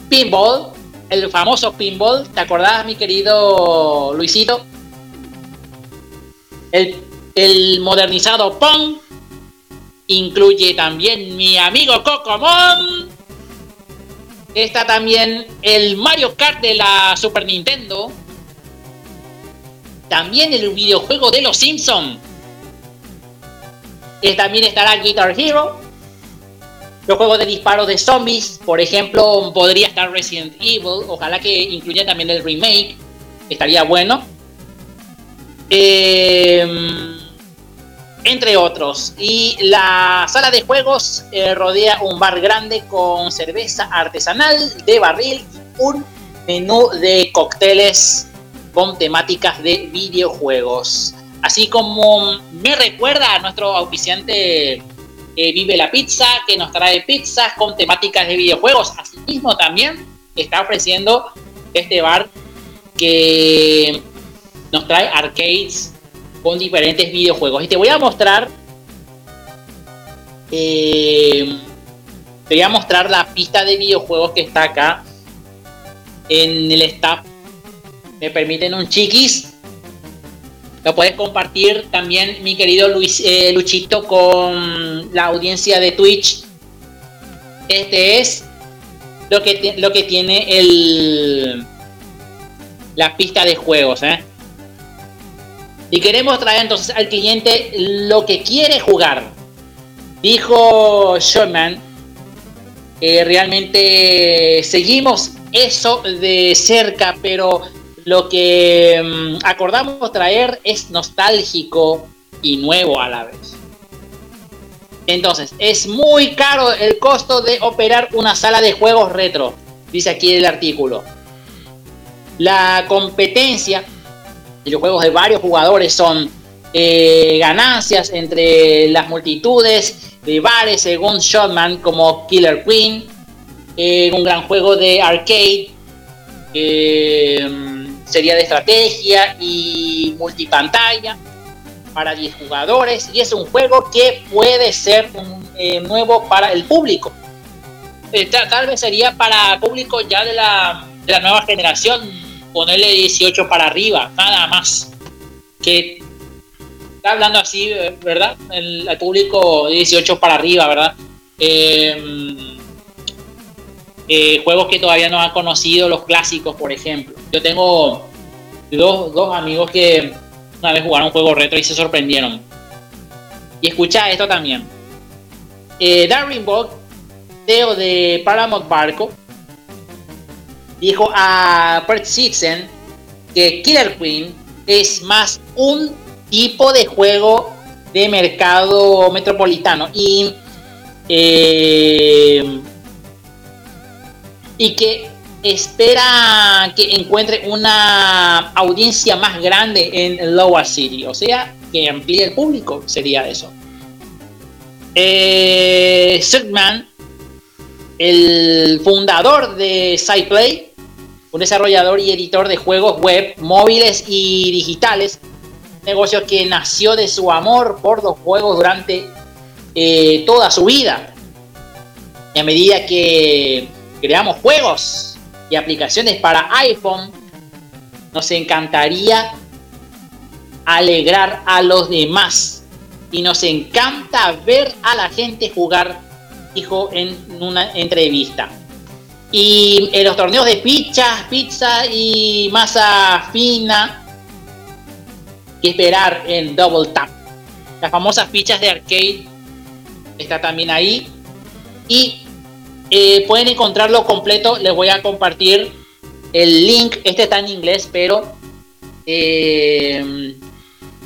pinball, el famoso pinball. ¿Te acordás, mi querido Luisito? El, el modernizado Pong. Incluye también mi amigo Cocomon. Está también el Mario Kart de la Super Nintendo. También el videojuego de los Simpsons. También estará Guitar Hero. Los juegos de disparos de zombies. Por ejemplo, podría estar Resident Evil. Ojalá que incluya también el remake. Estaría bueno. Eh, entre otros. Y la sala de juegos eh, rodea un bar grande con cerveza artesanal de barril y un menú de cócteles con temáticas de videojuegos. Así como me recuerda a nuestro auspiciante eh, Vive la Pizza, que nos trae pizzas con temáticas de videojuegos. Asimismo también está ofreciendo este bar que nos trae arcades con diferentes videojuegos. Y te voy a mostrar. Eh, te voy a mostrar la pista de videojuegos que está acá en el staff. Me permiten un chiquis. Lo puedes compartir también, mi querido Luis, eh, Luchito, con la audiencia de Twitch. Este es lo que, lo que tiene el, la pista de juegos. ¿eh? Y queremos traer entonces al cliente lo que quiere jugar. Dijo Sherman, realmente seguimos eso de cerca, pero lo que mm, acordamos traer es nostálgico y nuevo a la vez. Entonces, es muy caro el costo de operar una sala de juegos retro, dice aquí el artículo. La competencia de los juegos de varios jugadores son eh, ganancias entre las multitudes de bares según Shotman como Killer Queen, eh, un gran juego de arcade, eh, sería de estrategia y multipantalla para 10 jugadores y es un juego que puede ser nuevo para el público. tal vez sería para público ya de la, de la nueva generación, ponerle 18 para arriba, nada más. Que hablando así, ¿verdad? El, público 18 para arriba, ¿verdad? Em, eh, juegos que todavía no han conocido, los clásicos, por ejemplo. Yo tengo dos, amigos que una vez jugaron un juego retro y se sorprendieron. Y escucha esto también. Eh, Darwin Bog, CEO de Paramount Barco, dijo a Bert Sixen que Killer Queen es más un tipo de juego de mercado metropolitano y, eh, y que espera que encuentre una audiencia más grande en Lower City, o sea, que amplíe el público, sería eso. Eh, el fundador de SciPlay, un desarrollador y editor de juegos web, móviles y digitales, negocio que nació de su amor por los juegos durante eh, toda su vida. Y a medida que creamos juegos y aplicaciones para iPhone, nos encantaría alegrar a los demás. Y nos encanta ver a la gente jugar, dijo en una entrevista. Y en los torneos de pizza, pizza y masa fina, que esperar en Double Tap. Las famosas fichas de arcade está también ahí. Y eh, pueden encontrarlo completo. Les voy a compartir el link. Este está en inglés, pero eh,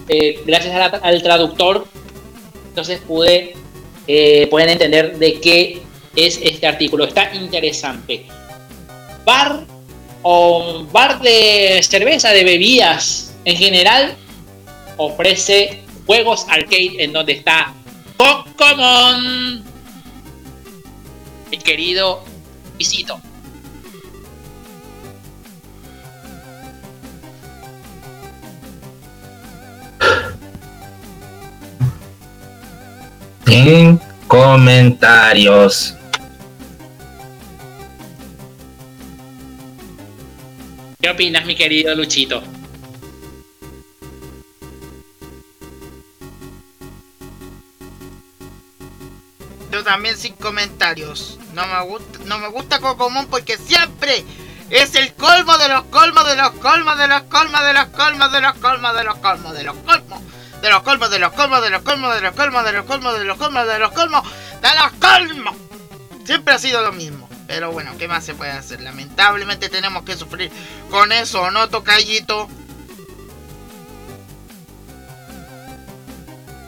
eh, gracias al traductor, entonces pude, pueden entender de qué es este artículo. Está interesante. Bar o bar de cerveza, de bebidas en general, ofrece juegos arcade en donde está Pokémon, el querido Visito. Sin comentarios. ¿Qué opinas, mi querido Luchito? Yo también sin comentarios. No me gusta, no me gusta Cocomón porque siempre es el colmo de los colmos de los colmos de los colmos de los colmos de los colmos de los colmos de los colmos de los colmos de los colmos de los colmos de los colmos de los colmos de los colmos de los colmos de los colmos. Siempre ha sido lo mismo. Pero bueno, ¿qué más se puede hacer? Lamentablemente tenemos que sufrir con eso, ¿no, Tocayito?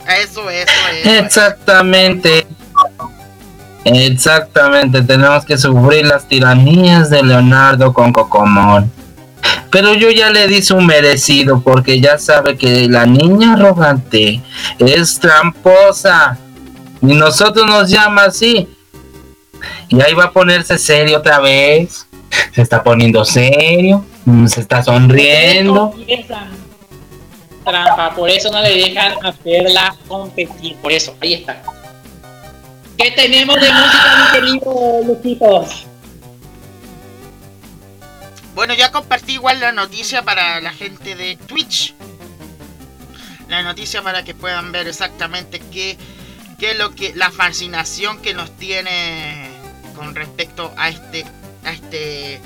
Eso, eso, eso. Exactamente. Exactamente, tenemos que sufrir las tiranías de Leonardo con Cocomón. Pero yo ya le di su merecido porque ya sabe que la niña arrogante es tramposa. Y nosotros nos llama así. Y ahí va a ponerse serio otra vez. Se está poniendo serio. Mm, se está sonriendo. Trampa, por eso no le dejan hacerla competir. Por eso, ahí está. ¿Qué tenemos de música, mi querido Lucitos? Bueno, ya compartí igual la noticia para la gente de Twitch. La noticia para que puedan ver exactamente qué, qué es lo que la fascinación que nos tiene con respecto a este a este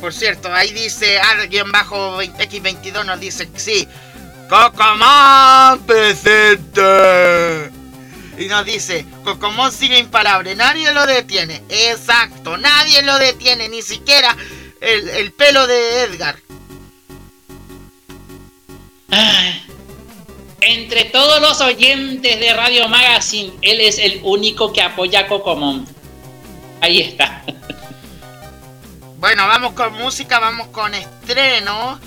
por cierto, ahí dice alguien bajo X22 nos dice sí. Cocomán presente. Y nos dice, Cocomón sigue imparable, nadie lo detiene. Exacto, nadie lo detiene, ni siquiera el, el pelo de Edgar. Entre todos los oyentes de Radio Magazine, él es el único que apoya a Cocomón. Ahí está. Bueno, vamos con música, vamos con estreno.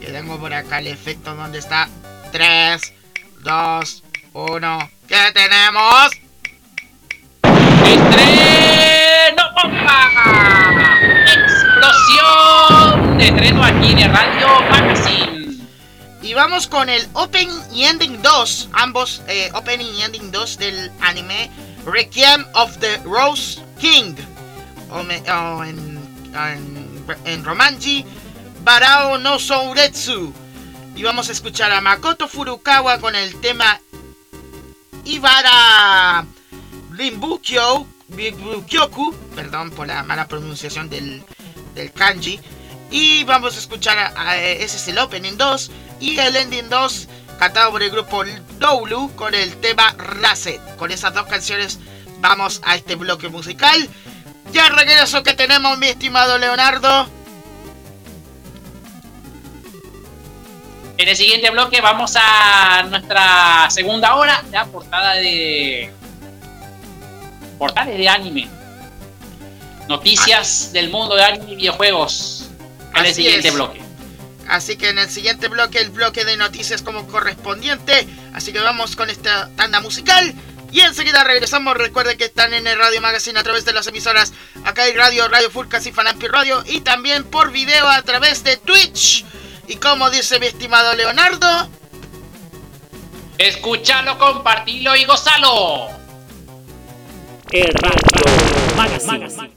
Yo tengo por acá el efecto donde está 3, 2, 1. ¿Qué tenemos? ¡Estreno! ¡Pompa! ¡Explosión! De estreno aquí de Radio Magazine. Y vamos con el Open y Ending 2, ambos eh, Opening y Ending 2 del anime Requiem of the Rose King. O, en, en, en Romanji, Barao no Souretsu. Y vamos a escuchar a Makoto Furukawa con el tema Ibara Rimbukyo, Ribukyoku, perdón por la mala pronunciación del, del kanji. Y vamos a escuchar, a- a- ese es el opening 2 y el ending 2 cantado por el grupo Doulu con el tema Raset. Con esas dos canciones vamos a este bloque musical. Ya regreso que tenemos mi estimado Leonardo. En el siguiente bloque vamos a nuestra segunda hora, la portada de. Portales de anime. Noticias del mundo de anime y videojuegos. En el siguiente es. bloque. Así que en el siguiente bloque, el bloque de noticias como correspondiente. Así que vamos con esta tanda musical. Y enseguida regresamos. Recuerden que están en el Radio Magazine a través de las emisoras. Acá hay Radio, Radio Furcas y Fanampi Radio. Y también por video a través de Twitch. Y como dice mi estimado Leonardo, Escúchalo, compartilo y gozalo. El Radio Magazine.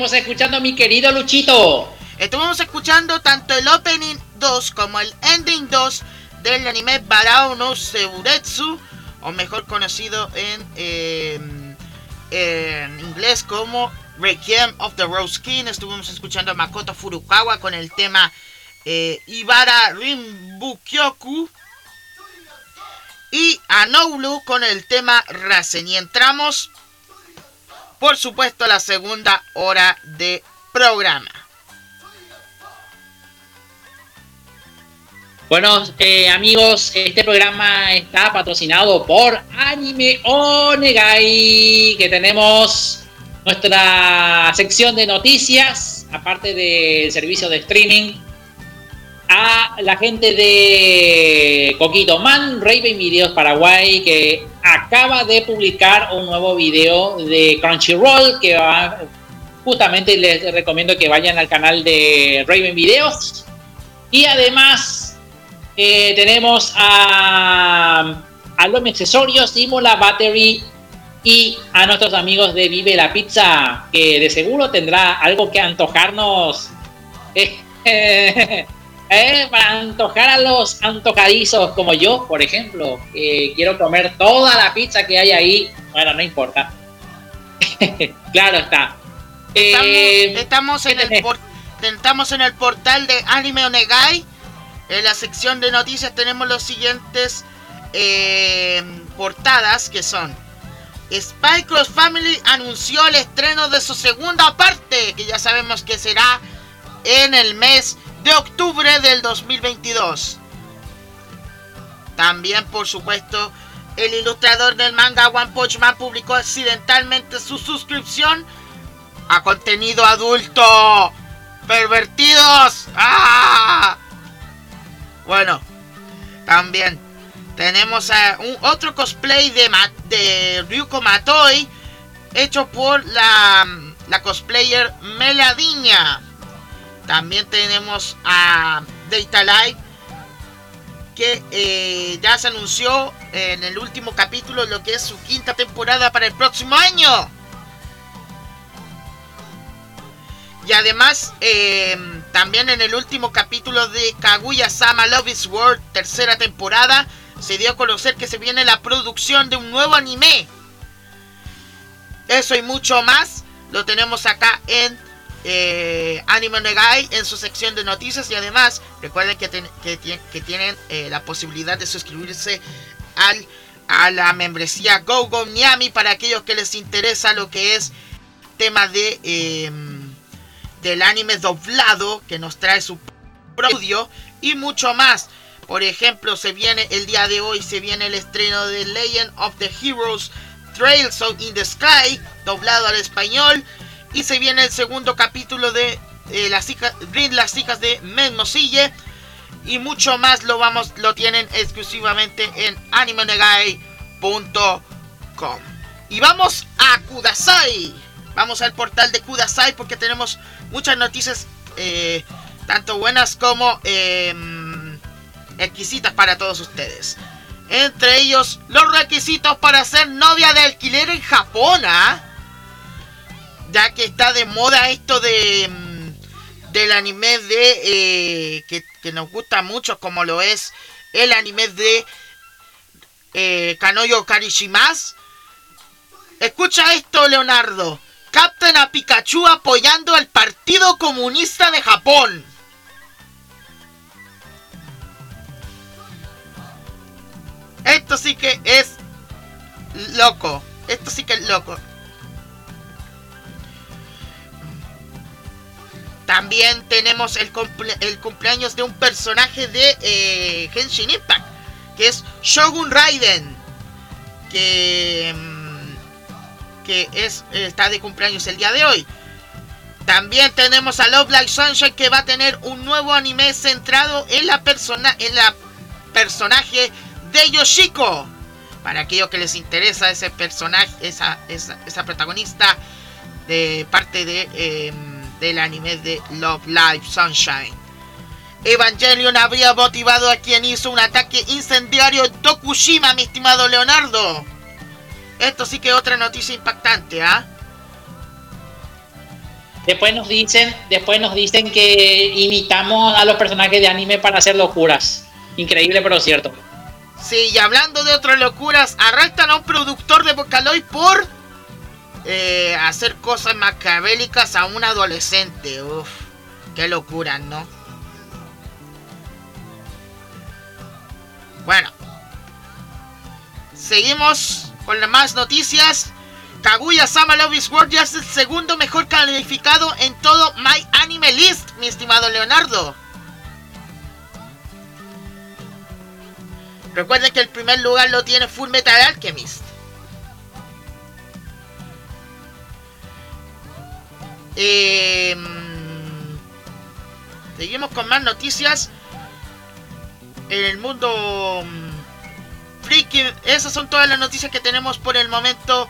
Estuvimos escuchando, mi querido Luchito? Estuvimos escuchando tanto el opening 2 como el ending 2 del anime Barao no Seuretsu, o mejor conocido en, em, en inglés como Requiem of the Rose King. Estuvimos escuchando a Makoto Furukawa con el tema eh, Ibara Rinbukyoku. Y a Noulu con el tema Rasen. Y entramos, por supuesto, la segunda hora de programa. Bueno, eh, amigos, este programa está patrocinado por Anime Onegai, que tenemos nuestra sección de noticias, aparte del servicio de streaming, a la gente de Coquito Man, Raven Videos Paraguay, que acaba de publicar un nuevo video de Crunchyroll, que justamente les recomiendo que vayan al canal de Raven Videos. Y además eh, tenemos a, a los accesorios, Imola Battery y a nuestros amigos de Vive la Pizza, que de seguro tendrá algo que antojarnos. <laughs> Eh, eh, para antojar a los antojadizos como yo, por ejemplo, quiero comer toda la pizza que hay ahí. Bueno, no importa. <laughs> claro está. Estamos, en el estamos en el portal de Anime Onegai en la sección de noticias tenemos los siguientes eh, portadas que son Spy Cross Family anunció el estreno de su segunda parte, que ya sabemos que será en el mes de octubre del 2022. También, por supuesto, el ilustrador del manga One Punch Man publicó accidentalmente su suscripción a contenido adulto. ¡Pervertidos! ¡Ah! Bueno, también tenemos a un otro cosplay de, de Ryuko Matoi hecho por la, la cosplayer Meladiña. También tenemos a Data Live que eh, ya se anunció en el último capítulo lo que es su quinta temporada para el próximo año. Y además, eh, también en el último capítulo de Kaguya Sama Love is World, tercera temporada, se dio a conocer que se viene la producción de un nuevo anime. Eso y mucho más lo tenemos acá en eh, Anime Negai en su sección de noticias y además recuerden que, tienen eh, la posibilidad de suscribirse al, a la membresía GoGo Niami para aquellos que les interesa lo que es tema de... Em, del anime doblado que nos trae su propio y mucho más. Por ejemplo, se viene el día de hoy, se viene el estreno de Legend of the Heroes Trails in the Sky, doblado al español. Y se viene el segundo capítulo de eh, las, hijas, las hijas de Mesmosille. Y mucho más lo, vamos, lo tienen exclusivamente en animenegai.com. Y vamos a Kudasai. Vamos al portal de Kudasai porque tenemos muchas noticias, eh, tanto buenas como em, exquisitas para todos ustedes. Entre ellos, los requisitos para ser novia de alquiler en Japón, ¿ah? Ya que está de moda esto de em, del anime de eh, que, que, nos gusta mucho, como lo es el anime de eh, Kanoyo Karishimas. Escucha esto, Leonardo captan a Pikachu apoyando al Partido Comunista de Japón. Esto sí que es loco. Esto sí que es loco. También tenemos el, cumpleaños de un personaje de eh, Genshin Impact, que es Shogun Raiden. Que mm, que es, está de cumpleaños el día de hoy. También tenemos a Love Like Sunshine que va a tener un nuevo anime centrado en la persona en la personaje de Yoshiko. Para aquellos que les interesa ese personaje, esa, esa, protagonista de parte de, em, del anime de Love Live Sunshine. Evangelion habría motivado a quien hizo un ataque incendiario en Tokushima, mi estimado Leonardo. Esto sí que es otra noticia impactante, ¿ah? Después nos dicen, después nos dicen que imitamos a los personajes de anime para hacer locuras. Increíble pero cierto. Sí, y hablando de otras locuras, arrestan a un productor de Vocaloid por eh, hacer cosas macabélicas a un adolescente. Uf, qué locura, ¿no? Bueno, seguimos con las más noticias. Kaguya Sama Love is World ya es el segundo mejor calificado en todo My Anime List, mi estimado Leonardo. Recuerden que el primer lugar lo tiene Full Metal Alchemist. Eh, seguimos con más noticias. En el mundo mm, freaky, esas son todas las noticias que tenemos por el momento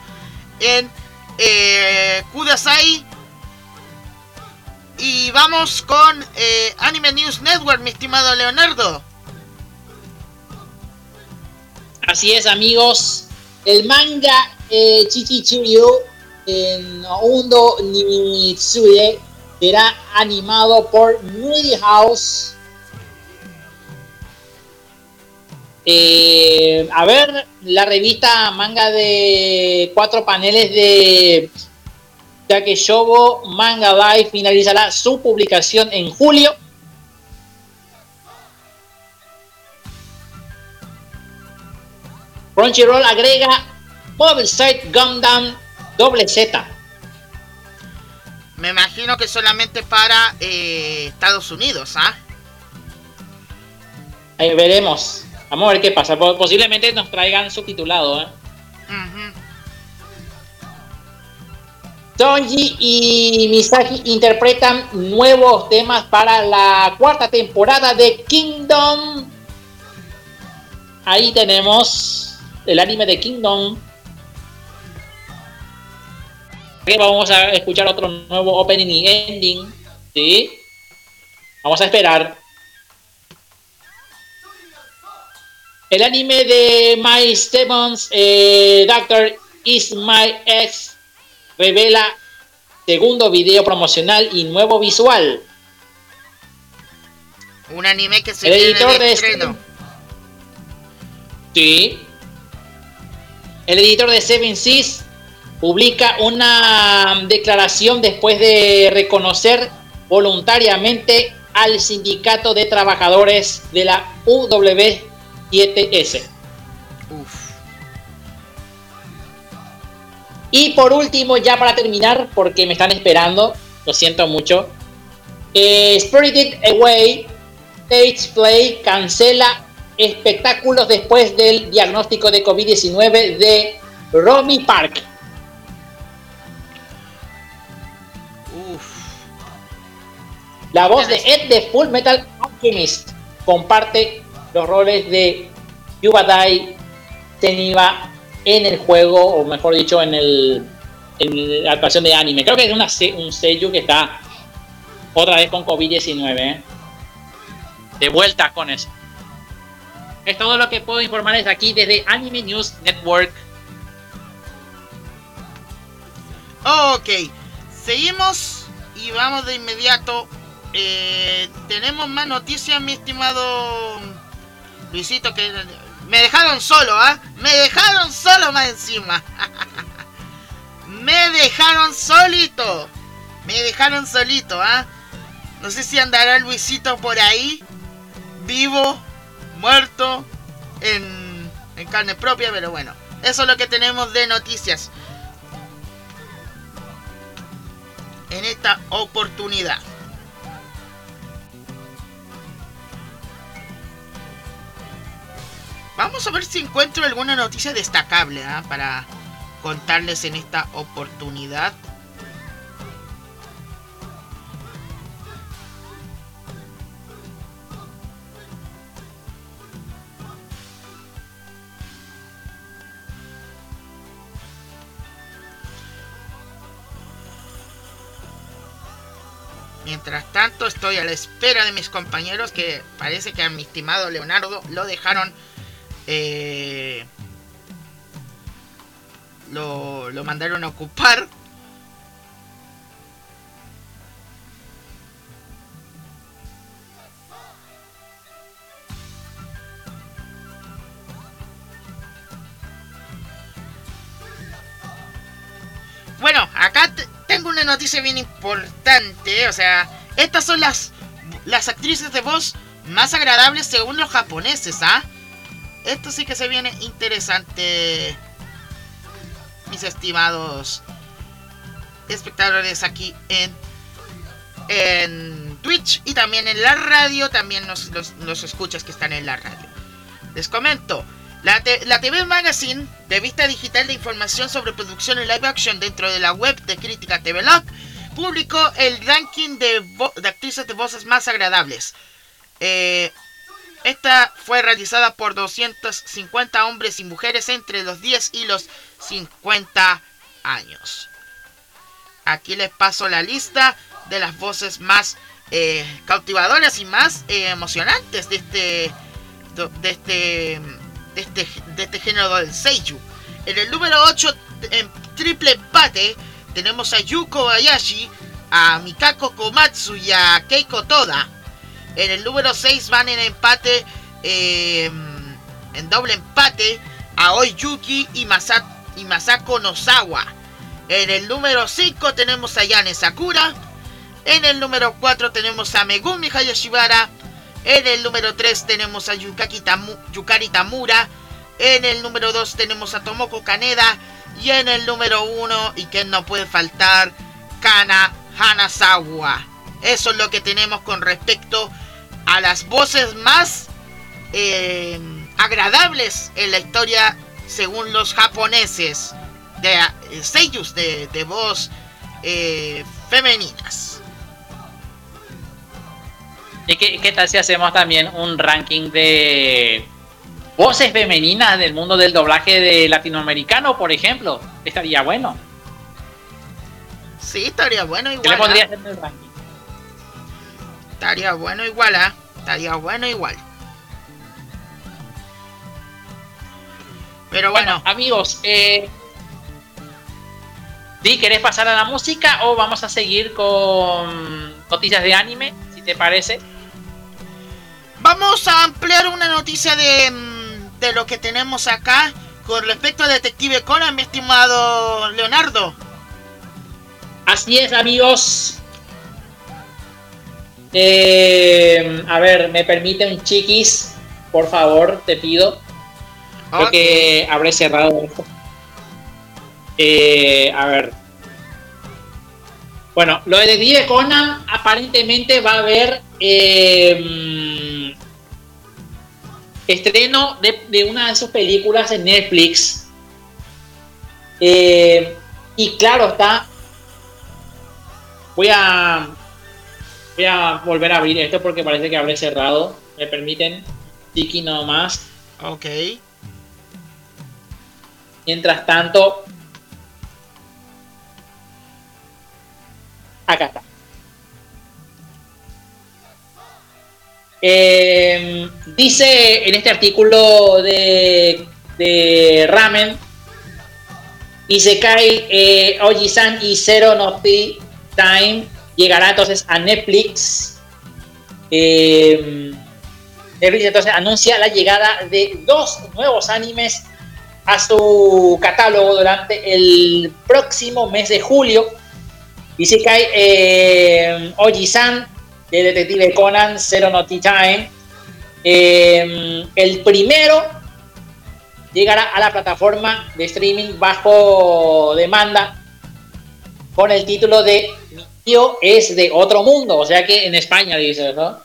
en eh, Kudasai. Y vamos con eh, Anime News Network, mi estimado Leonardo. Así es, amigos. El manga eh, Chichichiryu en Undo Nimitsure será animado por Moody House. Eh, a ver, la revista manga de cuatro paneles de Takeshobo Manga Live finalizará su publicación en julio. Crunchyroll agrega Mobile Site Gundam doble Z. Me imagino que solamente para eh, Estados Unidos, ¿ah? Ahí veremos. Vamos a ver qué pasa. Po- Posiblemente nos traigan subtitulado, ¿eh? Ujú. Sonji y Misaki interpretan nuevos temas para la cuarta temporada de Kingdom. Ahí tenemos el anime de Kingdom. Vamos a escuchar otro nuevo opening y ending. ¿Sí? Vamos a esperar. El anime de My Stevens, eh, Doctor Is My Ex, revela segundo video promocional y nuevo visual. Un anime que se El viene editor de de estreno. Sí. El editor de Seven Seas publica una declaración después de reconocer voluntariamente al sindicato de trabajadores de la UW7S. Uf. Y por último, ya para terminar, porque me están esperando, lo siento mucho. eh, Spirited Away Stage Play cancela espectáculos después del diagnóstico de COVID-19 de Romy Park. La voz de Ed de Full Metal Alchemist comparte los roles de Yubadai Teniba en el juego, o mejor dicho, en, el, en la actuación de anime. Creo que es una, un sello que está otra vez con COVID-19. ¿eh? De vuelta con eso. Es todo lo que puedo informarles aquí desde Anime News Network. Ok, seguimos y vamos de inmediato. Eh, tenemos más noticias, mi estimado Luisito, que me dejaron solo, ¿ah? Me dejaron solo más encima. <laughs> me dejaron solito. Me dejaron solito, ¿ah? No sé si andará Luisito por ahí, vivo, muerto, en, en carne propia, pero bueno. Eso es lo que tenemos de noticias. en esta oportunidad. Vamos a ver si encuentro alguna noticia destacable ¿ah? para contarles en esta oportunidad. Mientras tanto, estoy a la espera de mis compañeros que parece que a mi estimado Leonardo lo dejaron. Eh, lo, lo mandaron a ocupar. Bueno, acá tengo una noticia bien importante. O sea, estas son las, las actrices de voz más agradables según los japoneses, ¿ah? Esto sí que se viene interesante, mis estimados espectadores aquí en, en Twitch y también en la radio, también los, los, escuchas que están en la radio. Les comento, la, te- la TV Magazine, revista digital de información sobre producción en live action dentro de la web de crítica TV Log, publicó el ranking de, de actrices de voces más agradables. Eh, esta fue realizada por 250 hombres y mujeres entre los 10 y los 50 años. Aquí les paso la lista de las voces más eh, cautivadoras y más eh, emocionantes de este, de este, de este, de este género del Seiyu. En el número 8, en triple empate, tenemos a Yuko Bayashi, a Mikako Komatsu y a Keiko Toda. En el número 6 van en empate, eh, en doble empate, a Yuki y, Masa- y Masako Nozawa. En el número 5 tenemos a Yane Sakura. En el número 4 tenemos a Megumi Hayashibara. En el número 3 tenemos a Yukari Tamura. En el número 2 tenemos a Tomoko Kaneda. Y en el número 1, y que no puede faltar, Kana Hanazawa. Eso es lo que tenemos con respecto a las voces más eh, agradables en la historia según los japoneses de eh, de, de voz eh, femeninas. ¿Y qué, qué tal si hacemos también un ranking de voces femeninas del mundo del doblaje de latinoamericano, por ejemplo? Estaría bueno. Sí, estaría bueno ¿Qué igual. le ¿ah? pondrías en el ranking? Estaría bueno igual, ¿ah? Estaría bueno igual. Pero bueno, Bueno, amigos, eh, ¿sí querés pasar a la música o vamos a seguir con noticias de anime, si te parece? vamos a ampliar una noticia de, mm, de lo que tenemos acá con respecto a Detective Conan, mi estimado Leonardo. Así es, amigos. Eh, a ver, me permiten chiquis, por favor, te pido. Creo que habré cerrado esto. Eh, a ver. Bueno, lo de Detective Conan aparentemente va a haber eh, estreno de, de una de sus películas en Netflix. Eh, y claro está. Voy a voy a volver a abrir esto porque parece que habré cerrado. Me permiten, Tiki nomás. Ok. Mientras tanto, acá está. Eh, dice en este artículo de, de Ramen, Isekai eh, Oji-san y Zero no Time llegará entonces a Netflix. Eh, Netflix entonces anuncia la llegada de dos nuevos animes a su catálogo durante el próximo mes de julio. Isekai eh, Oji-san de Detective Conan Zero Tea Time. Eh, el primero llegará a la plataforma de streaming bajo demanda con el título de tío es de otro mundo, o sea que en España dice, ¿no?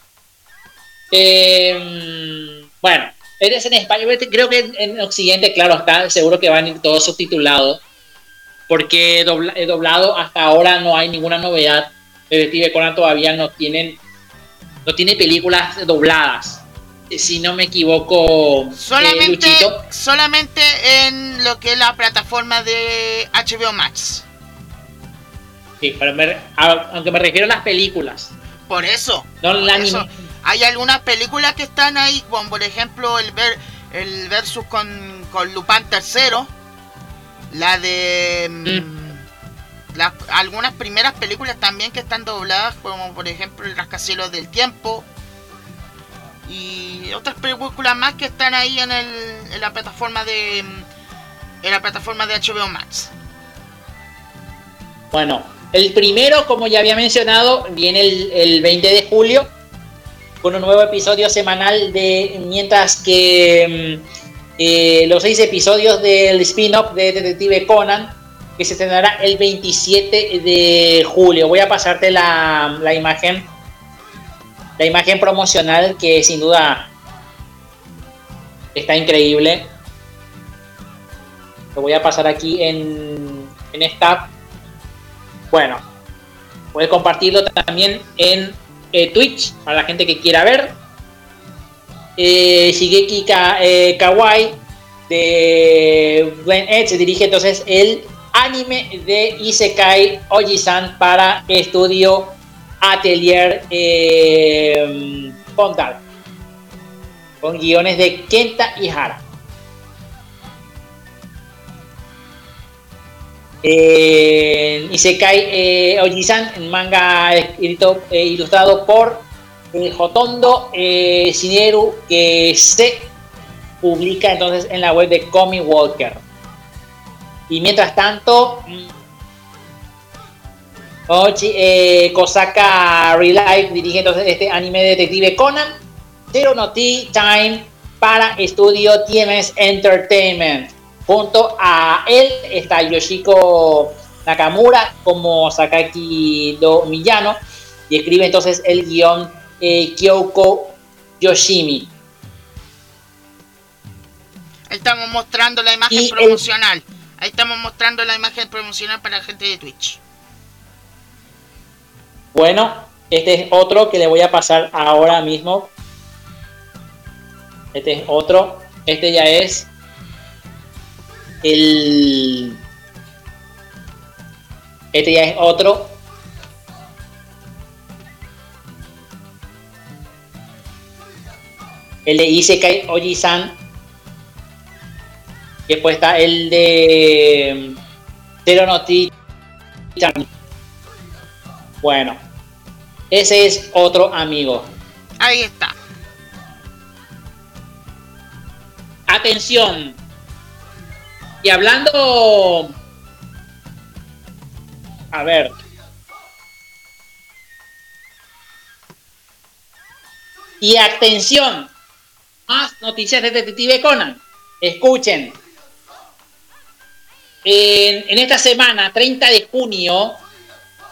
Eh, bueno, eres en España, creo que en, en Occidente, claro, está seguro que van a ir todos subtitulados, porque dobla- eh, doblado hasta ahora no hay ninguna novedad. Detective Conan todavía no tienen, no tiene películas dobladas. Eh, Si no me equivoco, eh, Solamente, solamente en lo que es la plataforma de HBO Max. Sí, pero me- a- aunque me refiero a las películas, Por eso. no por eso. Hay algunas películas que están ahí, como por ejemplo el ver el versus con, con Lupin III. La de. mm, las- algunas primeras películas también que están dobladas, como por ejemplo El Rascacielos del Tiempo. Y otras películas más que están ahí en, el, en la plataforma de. mm, En la plataforma de HBO Max. Bueno, el primero, como ya había mencionado, viene el, el 20 de julio con un nuevo episodio semanal de mientras que mm, eh, los seis episodios del spin-off de Detective Conan que se estrenará el 27 de julio. Voy a pasarte la, imagen, la imagen promocional que sin duda está increíble. Lo voy a pasar aquí en, en esta. Bueno, puedes compartirlo también en eh, Twitch para la gente que quiera ver. Eh, Shigeki Ka, eh, Kawaii de Glen Edge dirige entonces el anime de Isekai Oji-san para Estudio Atelier eh, Pondal con guiones de Kenta Ihara. Eh, Isekai eh, Oji-san, manga escrito, eh, ilustrado por eh, Jotondo eh, Shineru, que se publica entonces en la web de Comic Walker. Y mientras tanto, mm, Ochi, eh, Kosaka Relive dirige entonces este anime de detective Conan, Zero No Tea Time para Estudio TMS Entertainment. Junto a él está Yoshiko Nakamura como Sakaki do Miyano y escribe entonces el guion eh, Kyoko Yoshimi. Ahí estamos mostrando la imagen Y el- promocional. Ahí estamos mostrando la imagen promocional para la gente de Twitch. Bueno, este es otro que le voy a pasar ahora mismo. Este es otro. Este ya es el. Este ya es otro. El de Isekai Oji-san. Después está el de Zero no Tea Time. Bueno, ese es otro amigo. Ahí está. Atención. Y hablando... A ver. Y atención. Más noticias de Detective Conan. Escuchen. En, esta semana, 30 de junio,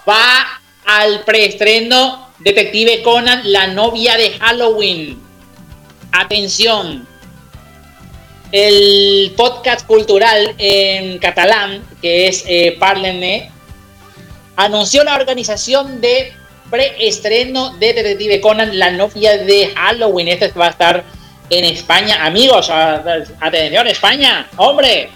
va al preestreno Detective Conan, la novia de Halloween. Atención. El podcast cultural en catalán, que es eh, Parlene, anunció la organización de preestreno de Detective Conan, la novia de Halloween. Este va a estar en España. Amigos, atención, España, hombre.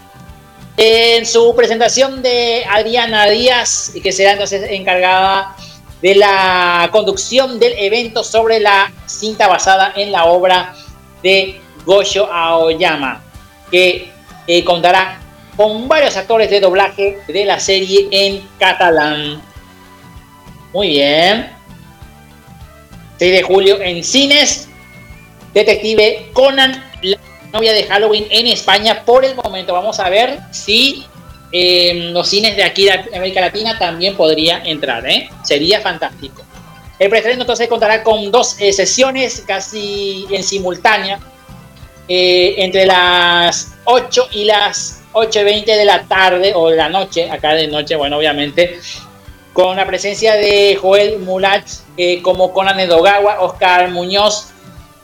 En su presentación de Adriana Díaz, que será entonces encargada de la conducción del evento sobre la cinta basada en la obra de Gosho Aoyama, que eh, contará con varios actores de doblaje de la serie en catalán. Muy bien. 6 de julio en cines. Detective Conan, la novia de Halloween en España. Por el momento, vamos a ver si en los cines de aquí de América Latina también podría entrar. ¿eh? Sería fantástico. El preestreno entonces contará con dos eh, sesiones casi en simultánea. Eh, entre las 8 y las 8 y 20 de la tarde o de la noche, acá de noche, bueno, obviamente, con la presencia de Joel Mulach eh, como Conan Edogawa, Oscar Muñoz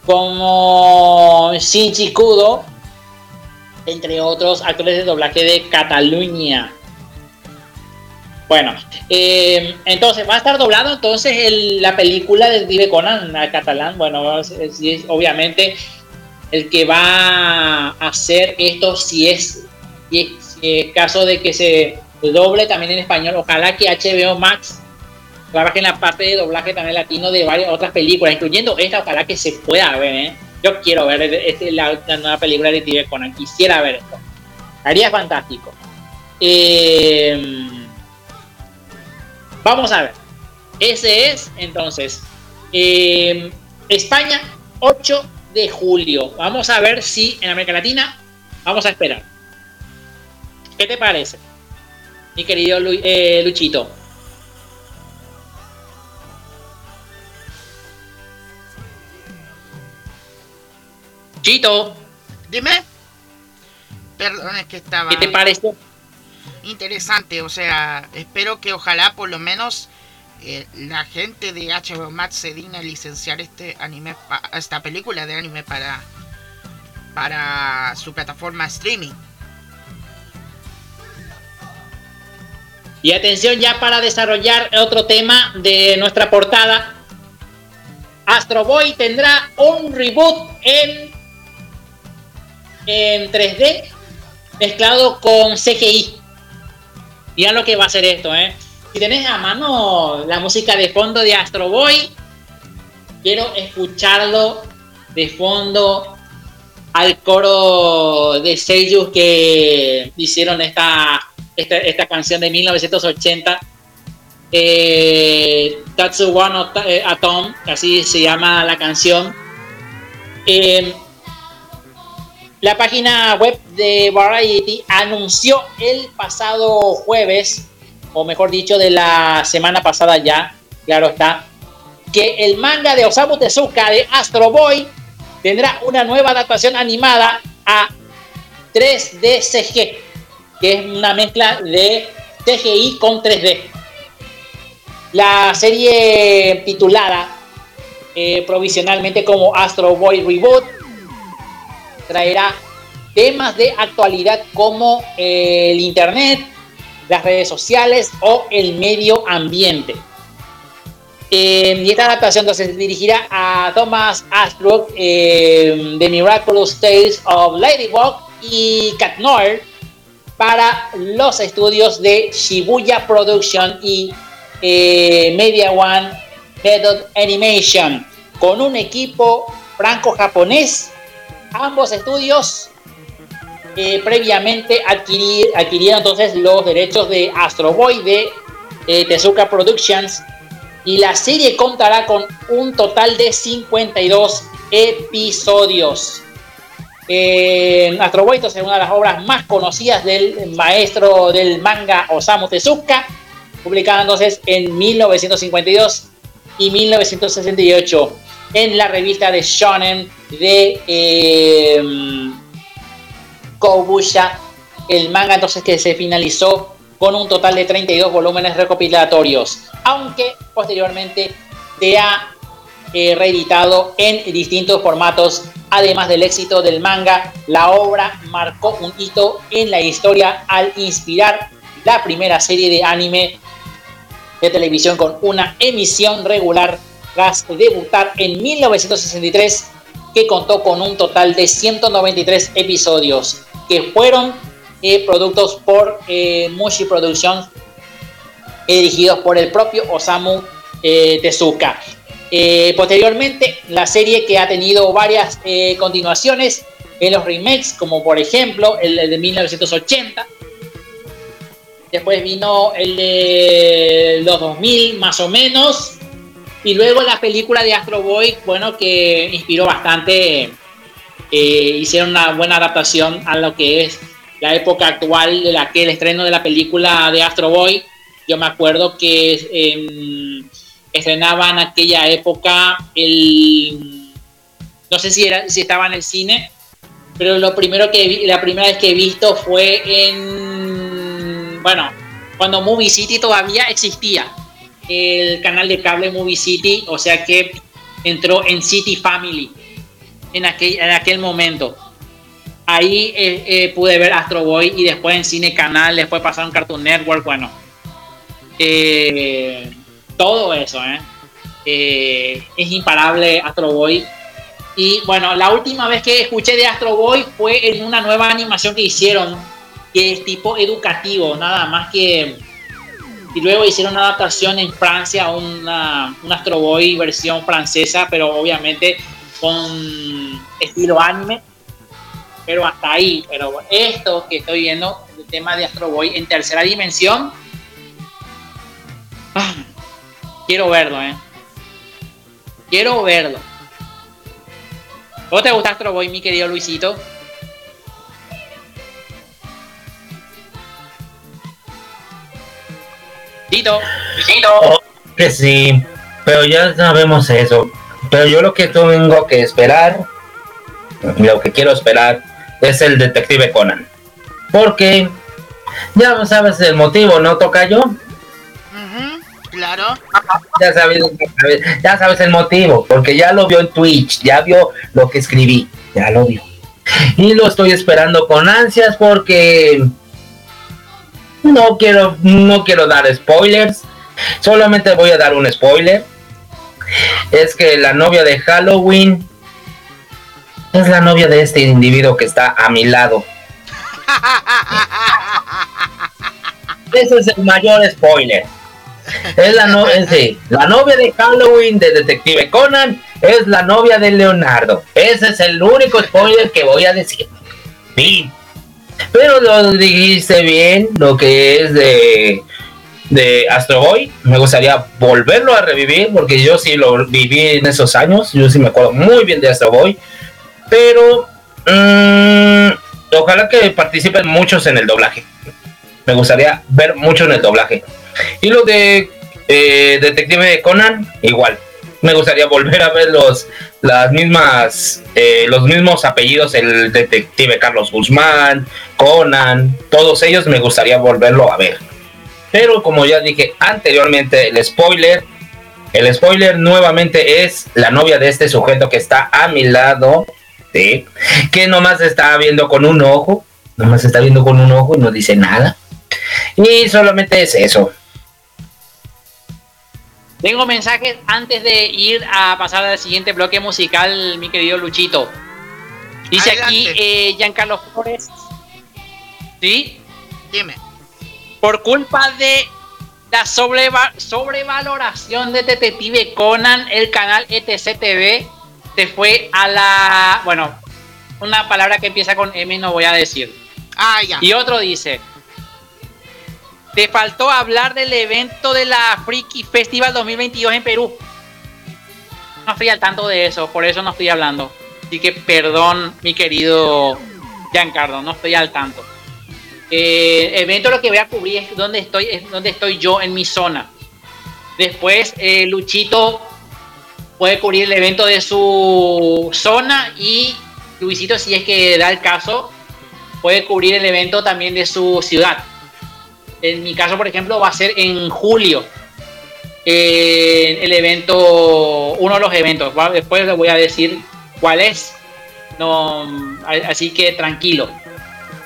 como Shinji Kudo, entre otros actores de doblaje de Cataluña. Bueno, eh, entonces va a estar doblado entonces la película de Vive Conan a catalán. Bueno, obviamente el que va a hacer esto si es, caso de que se doble también en español. Ojalá que HBO Max trabaje en la parte de doblaje también latino de varias otras películas, incluyendo esta. Ojalá que se pueda ver. ¿eh? Yo quiero ver este- la, la nueva película de Vive Conan. Quisiera ver esto. Haría fantástico. Eh, Vamos a ver. Ese es entonces eh, España 8 de julio. Vamos a ver si en América Latina vamos a esperar. ¿Qué te parece? mi querido Lu- eh, Luchito. Chito, Dime. Perdón, es que estaba ¿qué te pareció? interesante. O sea, espero que ojalá por lo menos la gente de HBO Max se digna a licenciar este anime, esta película de anime para para su plataforma streaming. Y atención ya para desarrollar otro tema de nuestra portada. Astro Boy tendrá un reboot en, en 3D mezclado con CGI. Miren lo que va a ser esto, ¿eh? Si tenés a mano la música de fondo de Astro Boy, quiero escucharlo de fondo al coro de Seiyuu que hicieron esta, esta, canción de 1980. Eh, Tatsuwan Ot- eh, Atom, así se llama la canción. Eh, la página web de Variety anunció el pasado jueves, o mejor dicho, de la semana pasada ya, claro está, que el manga de Osamu Tezuka de Astro Boy tendrá una nueva adaptación animada a 3D CG, que es una mezcla de CGI con 3D. La serie titulada eh, provisionalmente como Astro Boy Reboot traerá temas de actualidad como el internet, las redes sociales o el medio ambiente. Eh, y esta adaptación entonces dirigirá a Thomas Ashbrook eh, de Miraculous Tales of Ladybug y Cat Noir para los estudios de Shibuya Production y eh, Media One Method Animation con un equipo franco-japonés. Ambos estudios eh, previamente adquirir- adquirieron entonces los derechos de Astro Boy de eh, Tezuka Productions y la serie contará con un total de 52 episodios. Eh, Astro Boy es una de las obras más conocidas del maestro del manga Osamu Tezuka, publicada entonces en 1952 y 1968 en la revista de Shonen de eh, Kobusha. El manga entonces que se finalizó con un total de 32 volúmenes recopilatorios, aunque posteriormente se ha eh, reeditado en distintos formatos. Además del éxito del manga, la obra marcó un hito en la historia al inspirar la primera serie de anime de televisión con una emisión regular tras debutar en 1963 que contó con un total de 193 episodios que fueron eh, productos por eh, Mushi Productions eh, dirigidos por el propio Osamu eh, Tezuka. Posteriormente, la serie que ha tenido varias continuaciones en los remakes, como por ejemplo el de 1980, Después vino el de los 2000, más o menos. Y luego la película de Astro Boy, bueno, que inspiró bastante. Eh, hicieron una buena adaptación a lo que es la época actual de la que el estreno de la película de Astro Boy. Yo me acuerdo que eh, estrenaba en aquella época el. No sé si, era, si estaba en el cine, pero lo primero que vi, la primera vez que he visto fue en bueno, cuando Movie City todavía existía, el canal de cable Movie City, o sea que entró en City Family en aquel, en aquel momento. Ahí eh, eh, pude ver Astro Boy y después en Cine Canal, después pasaron Cartoon Network, bueno. Eh, todo eso, ¿eh? Eh, es imparable Astro Boy. Y bueno, la última vez que escuché de Astro Boy fue en una nueva animación que hicieron que es tipo educativo, nada más que... Y luego hicieron una adaptación en Francia, una, un Astro Boy versión francesa, pero obviamente con estilo anime. Pero hasta ahí, pero esto que estoy viendo, el tema de Astro Boy en tercera dimensión, ah, quiero verlo, ¿eh? Quiero verlo. ¿Cómo te gusta Astro Boy, mi querido Luisito? Tito. Oh, que sí, pero ya sabemos eso. Pero yo lo que tengo que esperar, lo que quiero esperar, es el detective Conan. Porque ya sabes el motivo, ¿no, toca yo? claro. Ya sabes, ya sabes el motivo, porque ya lo vio en Twitch, ya vio lo que escribí, ya lo vio. Y lo estoy esperando con ansias porque no quiero, no quiero dar spoilers. Solamente voy a dar un spoiler. Es que la novia de Halloween es la novia de este individuo que está a mi lado. Ese es el mayor spoiler. Es la, no la novia de Halloween de Detective Conan es la novia de Leonardo. Ese es el único spoiler que voy a decir. Pero lo dijiste bien, lo que es de, de Astro Boy. Me gustaría volverlo a revivir porque yo sí lo viví en esos años. Yo sí me acuerdo muy bien de Astro Boy. Pero mm, ojalá que participen muchos en el doblaje. Me gustaría ver mucho en el doblaje. Y lo de eh, Detective Conan, igual. Me gustaría volver a ver los, las mismas, eh, los mismos apellidos, el detective Carlos Guzmán, Conan, todos ellos me gustaría volverlo a ver. Pero como ya dije anteriormente, el spoiler, el spoiler nuevamente es la novia de este sujeto que está a mi lado, ¿sí? que nomás está viendo con un ojo, nomás está viendo con un ojo y no dice nada. Y solamente es eso. Tengo mensajes antes de ir a pasar al siguiente bloque musical, mi querido Luchito. Dice aquí eh, Giancarlo Flores. ¿Sí? Dime. Por culpa de la sobrevaloración de Detective Conan, el canal ETC TV se fue a la. Bueno, una palabra que empieza con M no voy a decir. Ah, ya. Y otro dice: te faltó hablar del evento de la Freaky Festival 2022 en Perú. No estoy al tanto de eso, por eso no estoy hablando. Así que perdón, mi querido Giancarlo, no estoy al tanto. Eh, evento lo que voy a cubrir es donde estoy, es donde estoy yo en mi zona. Después, eh, Luchito puede cubrir el evento de su zona y Luisito, si es que da el caso, puede cubrir el evento también de su ciudad. En mi caso, por ejemplo, va a ser en julio. el evento, uno de los eventos. Después les voy a decir cuál es. No, así que tranquilo.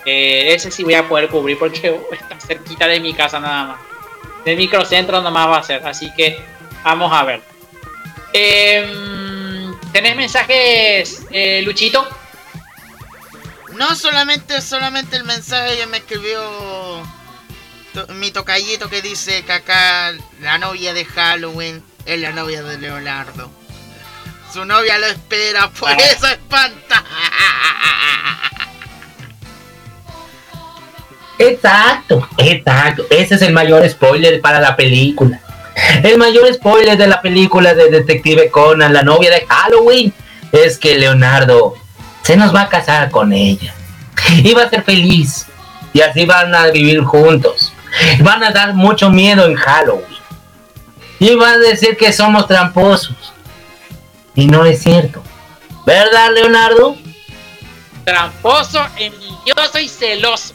Eh, ese sí voy a poder cubrir porque <laughs> está cerquita de mi casa nada más. Del microcentro nomás va a ser. Así que vamos a ver. Em, ¿Tenés mensajes, eh, Luchito? No, solamente, solamente el mensaje que me escribió mi tocallito que dice que acá la novia de Halloween es la novia de Leonardo. Su novia lo espera, por eso espanta. Exacto, exacto. Ese es el mayor spoiler para la película. El mayor spoiler de la película de Detective Conan, la novia de Halloween, es que Leonardo se nos va a casar con ella. Y va a ser feliz. Y así van a vivir juntos. Van a dar mucho miedo en Halloween. Y van a decir que somos tramposos. Y no es cierto. ¿Verdad, Leonardo? Tramposo, envidioso y celoso.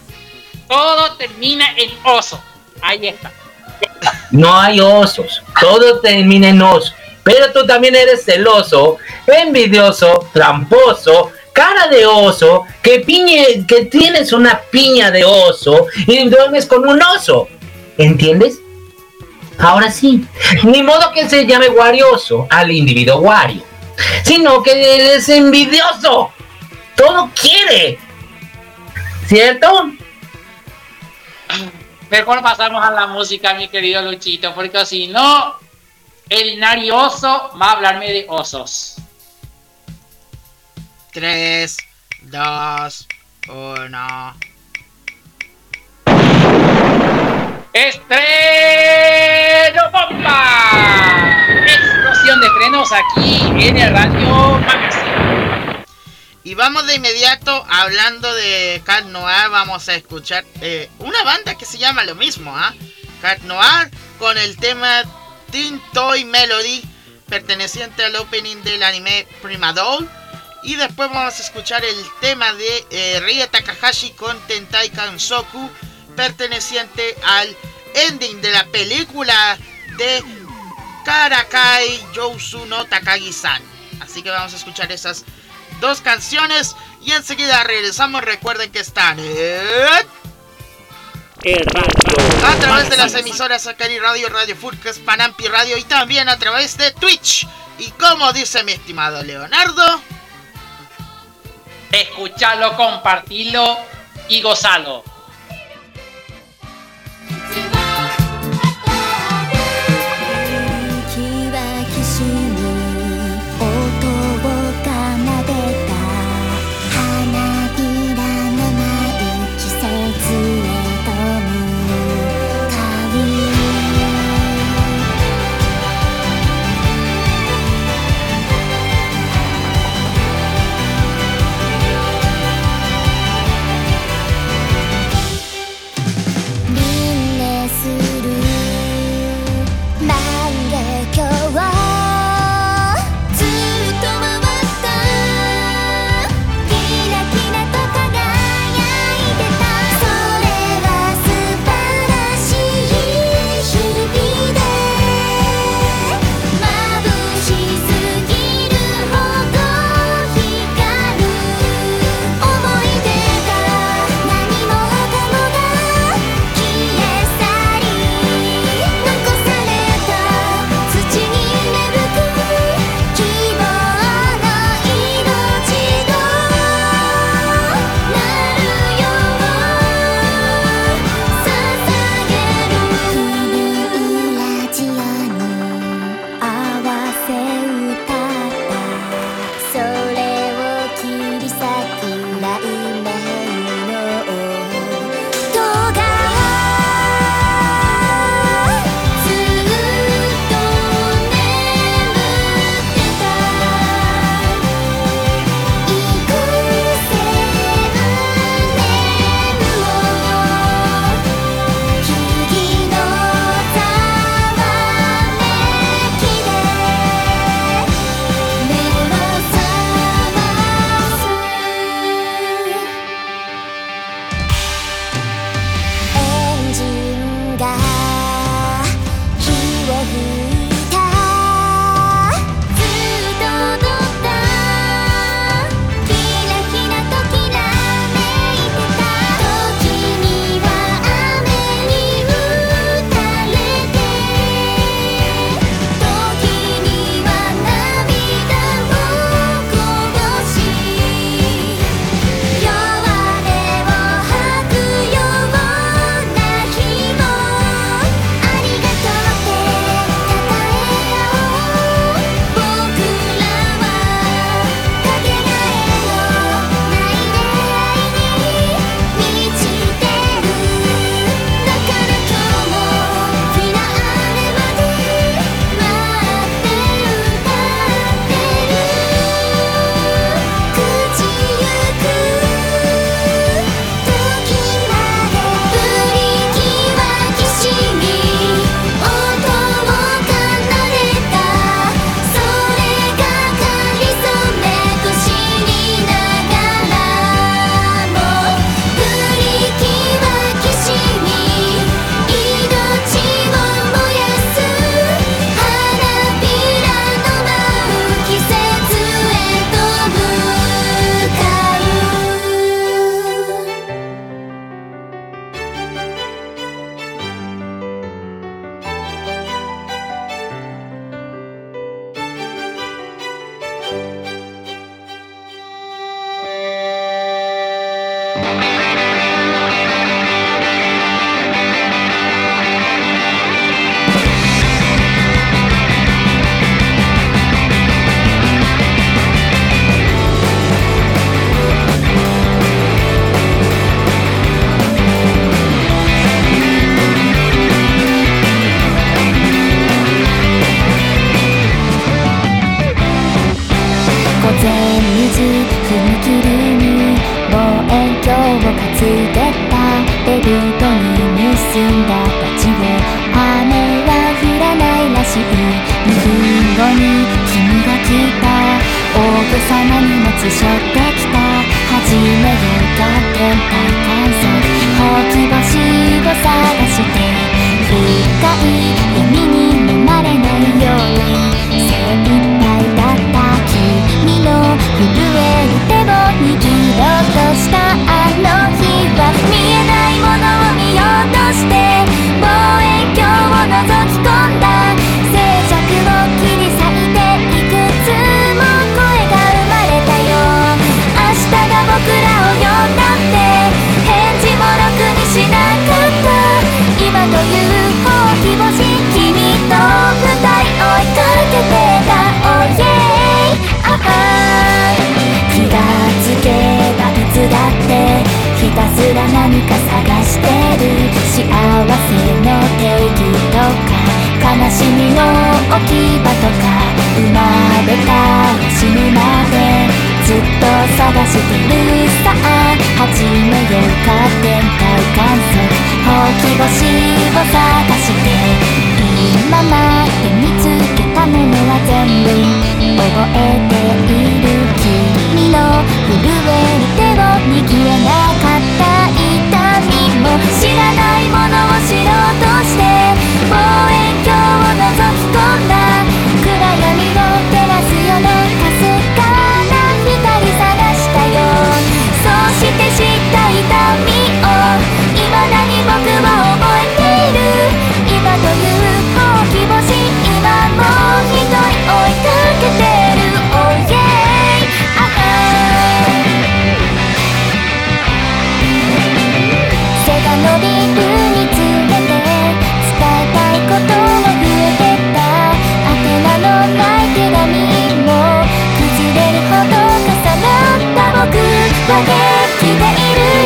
Todo termina en oso. Ahí está. No hay osos. Todo termina en oso. Pero tú también eres celoso, envidioso, tramposo cara de oso, que, piñe, que tienes una piña de oso y duermes con un oso. ¿Entiendes? Ahora sí, ni modo que se llame guarioso al individuo guario, sino que es envidioso. Todo quiere. ¿Cierto? Mejor pasamos a la música, mi querido Luchito, porque si no, el narioso va a hablarme de osos. 3, 2, 1. ¡Estreno bomba! Explosión de estrenos aquí en el Radio Magazine. Y vamos de inmediato hablando de Cat Noir. Vamos a escuchar eh, una banda que se llama lo mismo, ¿ah? ¿eh? Cat Noir con el tema Teen Toy Melody, perteneciente al opening del anime Primadol. Y después vamos a escuchar el tema de eh, Rie Takahashi con Tentai Kansoku, perteneciente al ending de la película de Karakai Yousu no Takagi-san. Así que vamos a escuchar esas dos canciones y enseguida regresamos. Recuerden que están en... El. A través de las emisoras Acari Radio, Radio Furcas, Panampi Radio y también a través de Twitch. Y como dice mi estimado Leonardo, escuchalo, compartilo y gozalo. デビュートに結んだ土地で雨は降らないらしい2分後に君が来た大げさな荷物背負ってきた初めてか天体観測ほうき星を探して深い闇に飲まれないように精一杯だった君の震える手を握ろうとした left me and I ら何か探してる幸せの定義とか悲しみの置き場とか生まれたら死ぬまでずっと探してるさあ始めようか天体観測ほうき星を探して今まで見つけたものは全部覚えている君の震える手を握れなか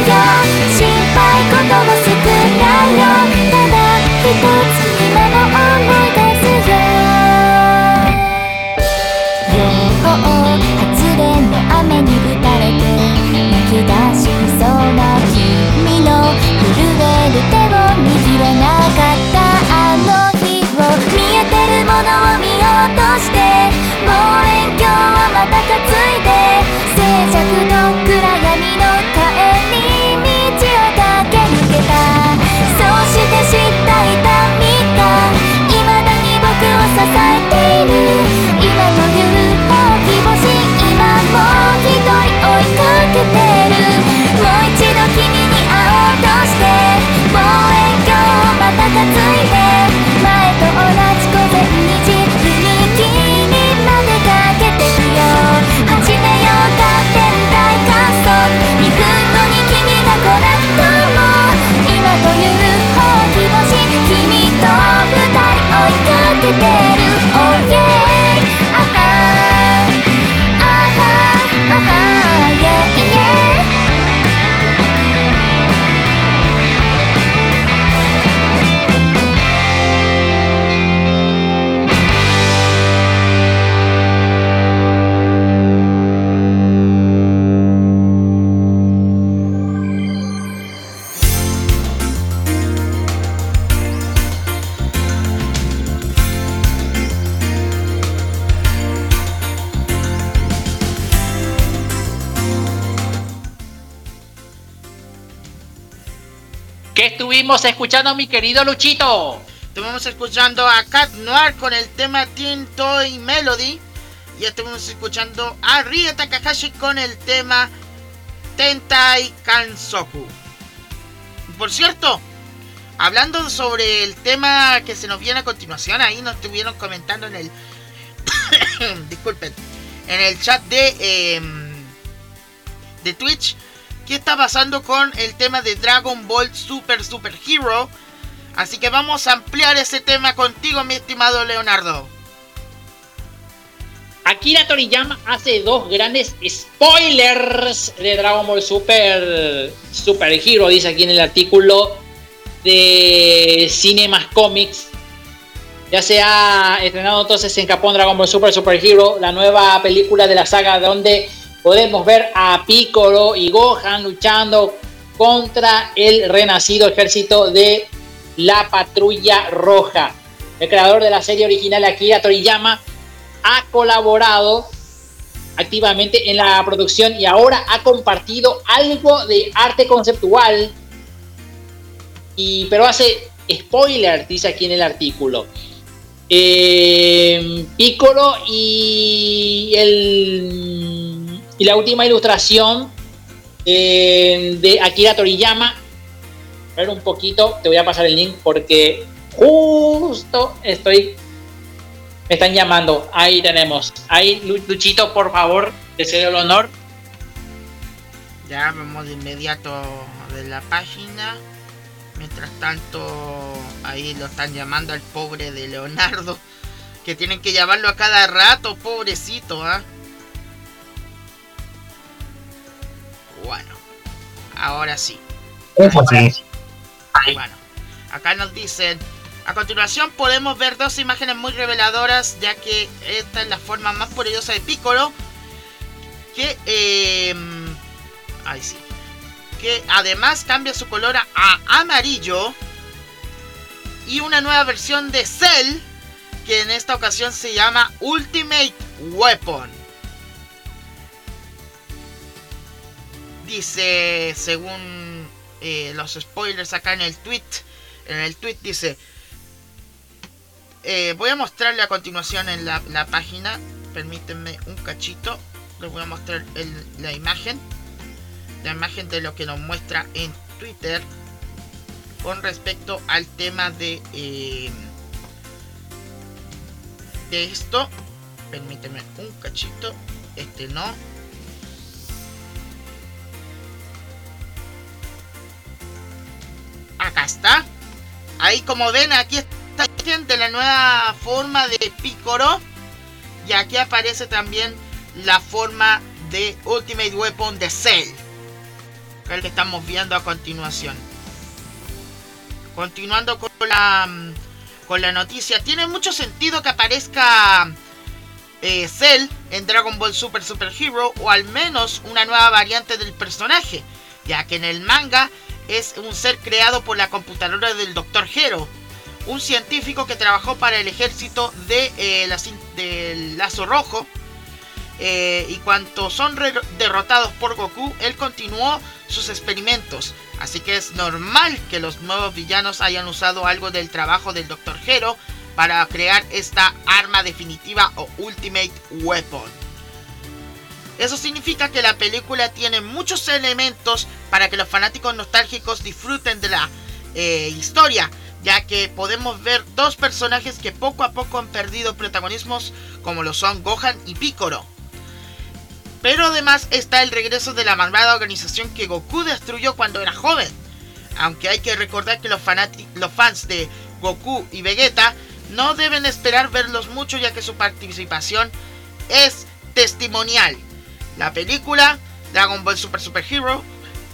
Yeah. ¿Qué estuvimos escuchando, mi querido Luchito? Estuvimos escuchando a Cat Noir con el tema Teen Toy Melody. Y estuvimos escuchando a Rie Takahashi con el tema Tentai Kansoku. Por cierto, hablando sobre el tema que se nos viene a continuación, ahí nos estuvieron comentando en el. <coughs> disculpen. En el chat de. em, de Twitch. ¿Qué está pasando con el tema de Dragon Ball Super Super Hero? Así que vamos a ampliar ese tema contigo, mi estimado Leonardo. Akira Toriyama hace dos grandes spoilers de Dragon Ball Super Super Hero, dice aquí en el artículo de Cinemas Comics. Ya se ha estrenado entonces en Japón Dragon Ball Super Super Hero, la nueva película de la saga donde podemos ver a Piccolo y Gohan luchando contra el renacido ejército de la Patrulla Roja. El creador de la serie original Akira Toriyama ha colaborado activamente en la producción y ahora ha compartido algo de arte conceptual. Y, pero hace spoiler, dice aquí en el artículo. Eh, Piccolo y, el, y la última ilustración eh, de Akira Toriyama. A ver un poquito, te voy a pasar el link porque justo estoy me están llamando. Ahí tenemos. Ahí, Lu- Luchito, por favor, deseo el honor. Ya vamos de inmediato de la página. Mientras tanto, ahí lo están llamando al pobre de Leonardo. Que tienen que llamarlo a cada rato, pobrecito, ¿ah? Bueno, ahora sí. Eso sí. Bueno, acá nos dicen, a continuación podemos ver dos imágenes muy reveladoras, ya que esta es la forma más poderosa de Piccolo, que, eh, ay sí, que además cambia su color a, a amarillo, y una nueva versión de Cell, que en esta ocasión se llama Ultimate Weapon. Dice, según eh, los spoilers acá en el tweet, en el tweet dice, eh, voy a mostrarle a continuación en la, la página, permítanme un cachito, les voy a mostrar la imagen, la imagen de lo que nos muestra en Twitter con respecto al tema de eh, de esto. Permíteme un cachito, este no. Acá está. Ahí como ven, aquí está de la nueva forma de Picoro. Y aquí aparece también la forma de Ultimate Weapon de Cell. Que es el que estamos viendo a continuación. Continuando con la, mm, con la noticia. Tiene mucho sentido que aparezca eh, Cell en Dragon Ball Super Super Hero. O al menos una nueva variante del personaje. Ya que en el manga es un ser creado por la computadora del Dr. Hero, un científico que trabajó para el ejército de, eh, la del Lazo Rojo. Eh, y cuando son derrotados por Goku, él continuó sus experimentos. Así que es normal que los nuevos villanos hayan usado algo del trabajo del Dr. Hero para crear esta arma definitiva o Ultimate Weapon. Eso significa que la película tiene muchos elementos para que los fanáticos nostálgicos disfruten de la eh, historia, ya que podemos ver dos personajes que poco a poco han perdido protagonismos como lo son Gohan y Piccolo. Pero además está el regreso de la malvada organización que Goku destruyó cuando era joven. Aunque hay que recordar que los, los fans de Goku y Vegeta no deben esperar verlos mucho ya que su participación es testimonial. La película Dragon Ball Super Super Hero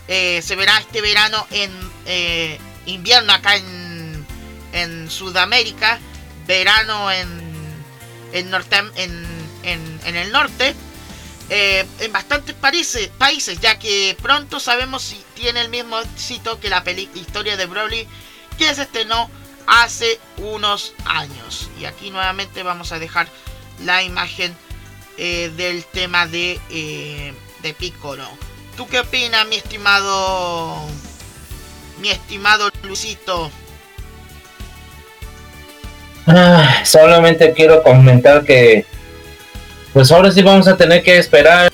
eh, se verá este verano en eh, invierno acá en, Sudamérica, verano en el norte, eh, en bastantes países, países, ya que pronto sabemos si tiene el mismo éxito que la peli- historia de Broly que se estrenó hace unos años. Y aquí nuevamente vamos a dejar la imagen eh, del tema de, eh, de Piccolo. ¿Tú qué opinas, mi estimado, mi estimado Luisito? Ah, solamente quiero comentar que pues ahora sí vamos a tener que esperar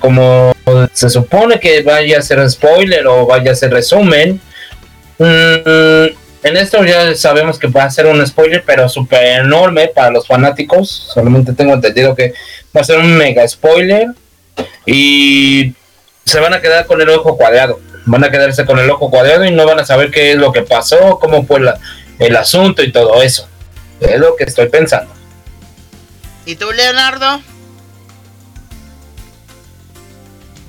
como se supone que vaya a ser spoiler o vaya a ser resumen. Mm, en esto ya sabemos que va a ser un spoiler, pero súper enorme para los fanáticos. Solamente tengo entendido que va a ser un mega spoiler y se van a quedar con el ojo cuadrado. Van a quedarse con el ojo cuadrado y no van a saber qué es lo que pasó, cómo fue la, el asunto y todo eso. Es lo que estoy pensando. ¿Y tú, Leonardo?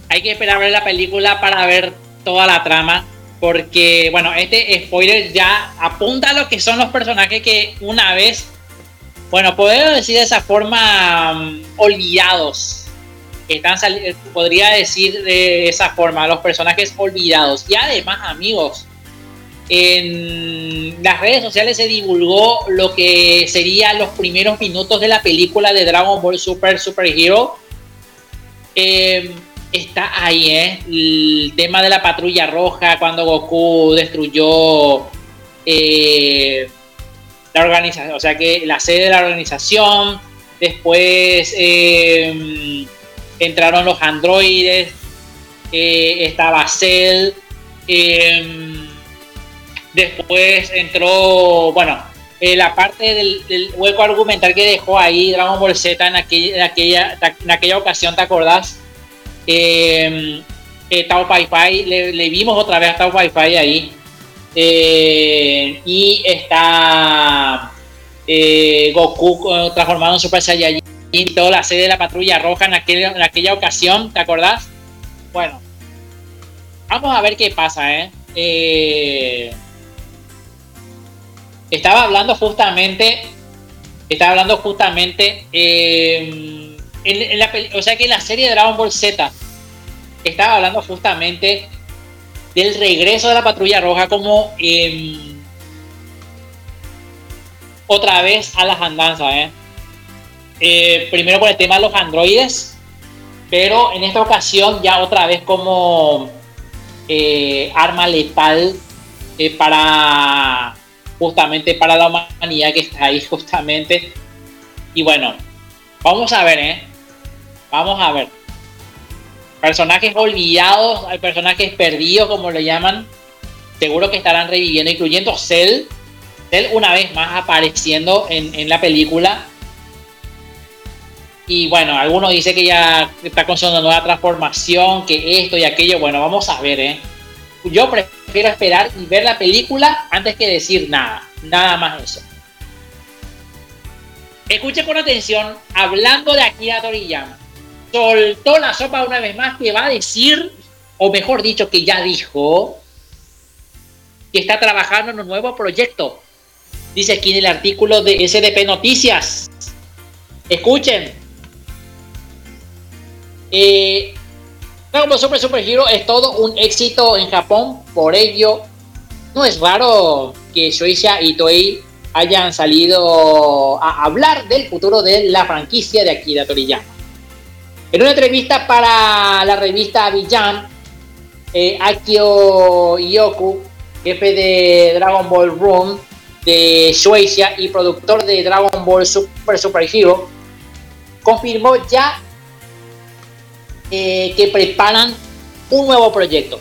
Hay que esperar a ver la película para ver toda la trama. Porque, bueno, este spoiler ya apunta a lo que son los personajes que una vez, bueno, podemos decir de esa forma, mm, olvidados. Están sali- podría decir de esa forma, los personajes olvidados. Y además, amigos, en las redes sociales se divulgó lo que serían los primeros minutos de la película de Dragon Ball Super Super Hero Eh, está ahí, ¿eh? El tema de la patrulla roja, cuando Goku destruyó eh, la organización, o sea que la sede de la organización, después eh, entraron los androides, eh, estaba Cell, después entró, bueno, la parte del, del hueco argumental que dejó ahí Dragon Ball Z en aquella, en aquella, en aquella ocasión, ¿te acordás? Eh, eh, Tao Pai Pai, le, vimos otra vez a Tao Pai Pai ahí. Eh, y está eh, Goku eh, transformado en Super Saiyajin toda la sede de la patrulla roja en aquella, en aquella ocasión, ¿te acordás? Bueno, vamos a ver qué pasa, ¿eh? Estaba hablando justamente, estaba hablando justamente, en, la, o sea que en la serie Dragon Ball Z, estaba hablando justamente del regreso de la patrulla roja como eh, otra vez a las andanzas, ¿eh? Eh, primero por el tema de los androides, pero en esta ocasión ya otra vez como eh, arma letal para justamente para la humanidad que está ahí justamente. Y bueno, vamos a ver, ¿eh? Vamos a ver. Personajes olvidados, hay personajes perdidos, como lo llaman, seguro que estarán reviviendo, incluyendo Cell. Cell una vez más apareciendo en, la película. Y bueno, algunos dicen que ya está con su nueva transformación, que esto y aquello. Bueno, vamos a ver, ¿eh? Yo prefiero esperar y ver la película antes que decir nada. Nada más eso. Escuche con atención, hablando de Akira Toriyama. Soltó la sopa una vez más que va a decir, o mejor dicho, que ya dijo, que está trabajando en un nuevo proyecto. Dice aquí en el artículo de SDP Noticias. Escuchen. Eh, Ball Super Super Hero es todo un éxito en Japón, por ello no es raro que Shueisha y Toei hayan salido a hablar del futuro de la franquicia de Akira Toriyama. En una entrevista para la revista Villan, eh, Akio Yoku, jefe de Dragon Ball Room de Shueisha y productor de Dragon Ball Super Super Hero, confirmó ya eh, que preparan un nuevo proyecto.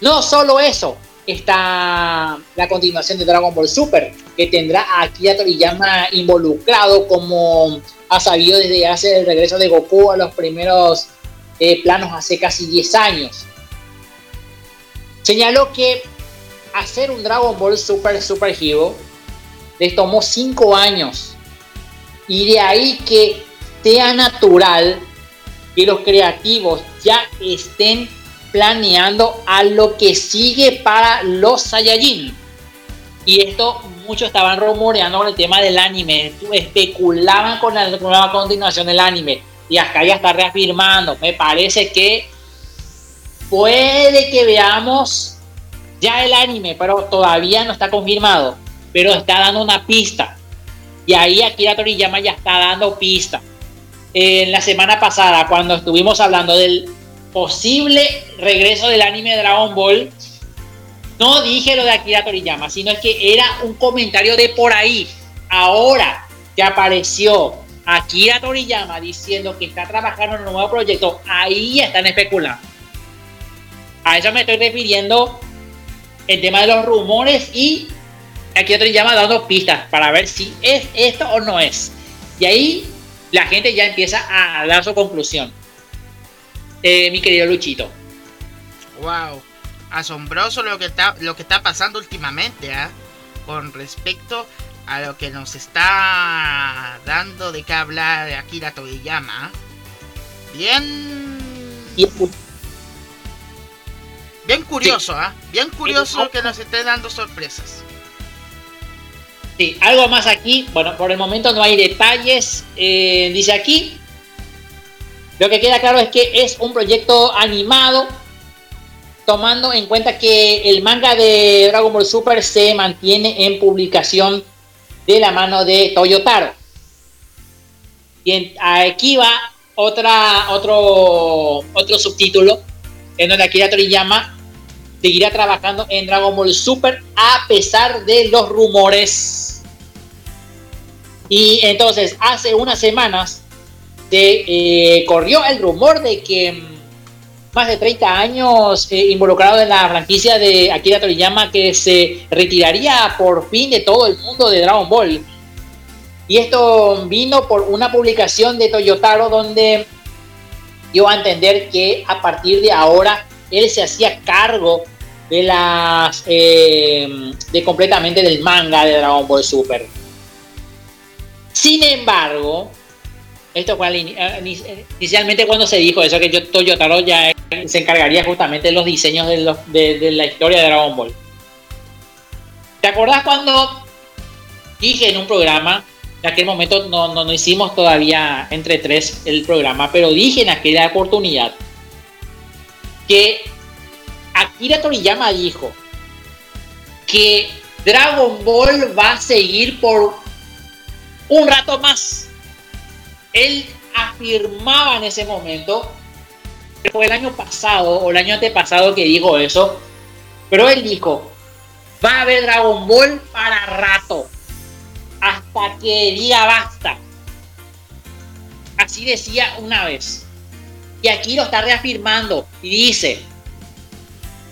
No solo eso, está la continuación de Dragon Ball Super, que tendrá a Akira Toriyama involucrado como ha sabido desde hace el regreso de Goku a los primeros eh, planos hace casi 10 años. Señaló que hacer un Dragon Ball Super Super Hero les tomó 5 años y de ahí que sea natural que los creativos ya estén planeando a lo que sigue para los Saiyajin. Y esto muchos estaban rumoreando el tema del anime, especulaban con la continuación del anime. Y acá ya está reafirmando. Me parece que puede que veamos ya el anime, pero todavía no está confirmado. Pero está dando una pista. Y ahí Akira Toriyama ya está dando pista. En la semana pasada, cuando estuvimos hablando del posible regreso del anime Dragon Ball, no dije lo de Akira Toriyama, sino es que era un comentario de por ahí. Ahora que apareció Akira Toriyama diciendo que está trabajando en un nuevo proyecto, ahí están especulando. A eso me estoy refiriendo el tema de los rumores y Akira Toriyama dando pistas para ver si es esto o no es. Y ahí la gente ya empieza a dar su conclusión. Eh, mi querido Luchito. Wow, asombroso lo que está lo que está pasando últimamente, ¿ah? Con respecto a lo que nos está dando de qué hablar de Akira Toriyama. Bien Y bien curioso, ¿ah? Bien curioso que nos esté dando sorpresas. Sí, algo más aquí. Bueno, por el momento no hay detalles. Eh, dice aquí. Lo que queda claro es que es un proyecto animado. Tomando en cuenta que el manga de Dragon Ball Super se mantiene en publicación de la mano de Toyotaro. Y aquí va otra, otro, otro subtítulo en donde Akira Toriyama seguirá trabajando en Dragon Ball Super a pesar de los rumores. Y entonces, hace unas semanas se eh, corrió el rumor de que mm, más de 30 años eh, involucrado en la franquicia de Akira Toriyama que se retiraría por fin de todo el mundo de Dragon Ball. Y esto vino por una publicación de Toyotaro donde dio a entender que a partir de ahora él se hacía cargo de las eh, de completamente del manga de Dragon Ball Super. Sin embargo, esto fue eh, ini- inicialmente cuando se dijo eso que yo Toyotaro ya se encargaría justamente de los diseños de, la historia de Dragon Ball. ¿Te acordás cuando dije en un programa? En aquel momento no, no, no hicimos todavía entre tres el programa, pero dije en aquella oportunidad que Akira Toriyama dijo que Dragon Ball va a seguir por un rato más. Él afirmaba en ese momento, fue el año pasado o el año antepasado que dijo eso, pero él dijo, va a haber Dragon Ball para rato, hasta que diga basta. Así decía una vez. Y aquí lo está reafirmando y dice,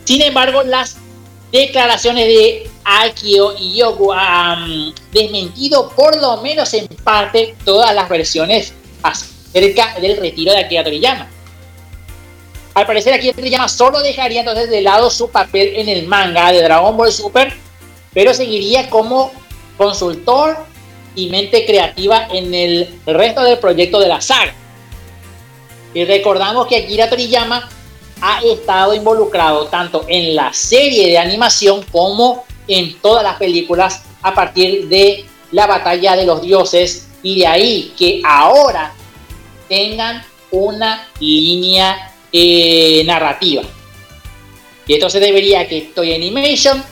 sin embargo, las declaraciones de Akio y Yoku han desmentido por lo menos en parte todas las versiones acerca del retiro de Akira Toriyama. Al parecer Akira Toriyama solo dejaría entonces de lado su papel en el manga de Dragon Ball Super, pero seguiría como consultor y mente creativa en el resto del proyecto de la saga. Y recordamos que Akira Toriyama ha estado involucrado tanto en la serie de animación como en todas las películas a partir de la batalla de los dioses y de ahí que ahora tengan una línea eh, narrativa. Y entonces debería que Toy Animation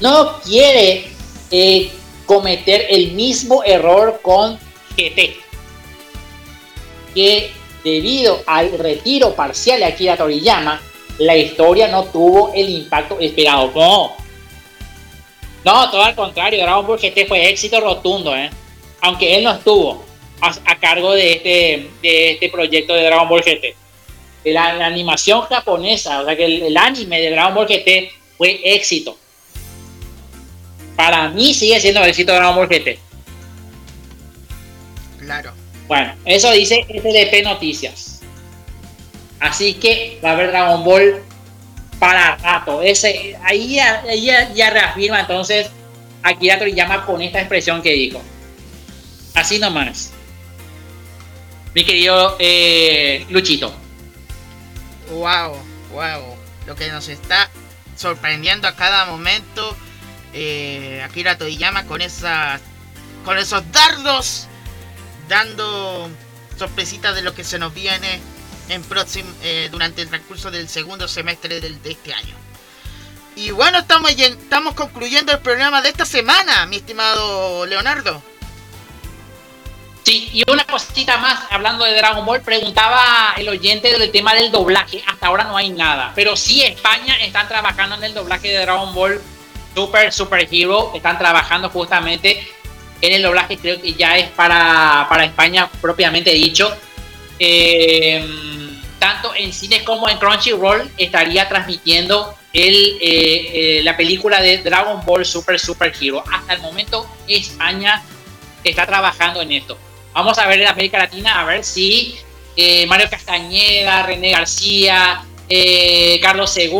no quiere eh, cometer el mismo error con GT. Que debido al retiro parcial de Akira Toriyama, la historia no tuvo el impacto esperado. No. No, todo al contrario, Dragon Ball GT fue éxito rotundo, ¿eh? Aunque él no estuvo a, a cargo de este, de este proyecto de Dragon Ball GT. La, la animación japonesa, o sea que el, el anime de Dragon Ball GT fue éxito. Para mí sigue siendo éxito Dragon Ball GT. Claro. Bueno, eso dice SDP Noticias. Así que va a haber Dragon Ball para rato. Ese, ahí ya, ahí ya, ya reafirma entonces Akira Toriyama con esta expresión que dijo. Así nomás. Mi querido eh, Luchito. Wow, wow. Lo que nos está sorprendiendo a cada momento eh, Akira Toriyama con esas con esos dardos dando sorpresitas de lo que se nos viene en próximo eh, durante el transcurso del segundo semestre del- de este año. Y bueno, estamos, estamos concluyendo el programa de esta semana, mi estimado Leonardo. Sí, y una cosita más, hablando de Dragon Ball, preguntaba el oyente del tema del doblaje. Hasta ahora no hay nada, pero sí España están trabajando en el doblaje de Dragon Ball Super Super Hero. Están trabajando justamente en el doblaje, creo que ya es para, para España propiamente dicho. Eh, tanto en cines como en Crunchyroll estaría transmitiendo el, eh, eh, la película de Dragon Ball Super Super Hero. Hasta el momento España está trabajando en esto. Vamos a ver en América Latina, a ver si eh, Mario Castañeda, René García, eh, Carlos II,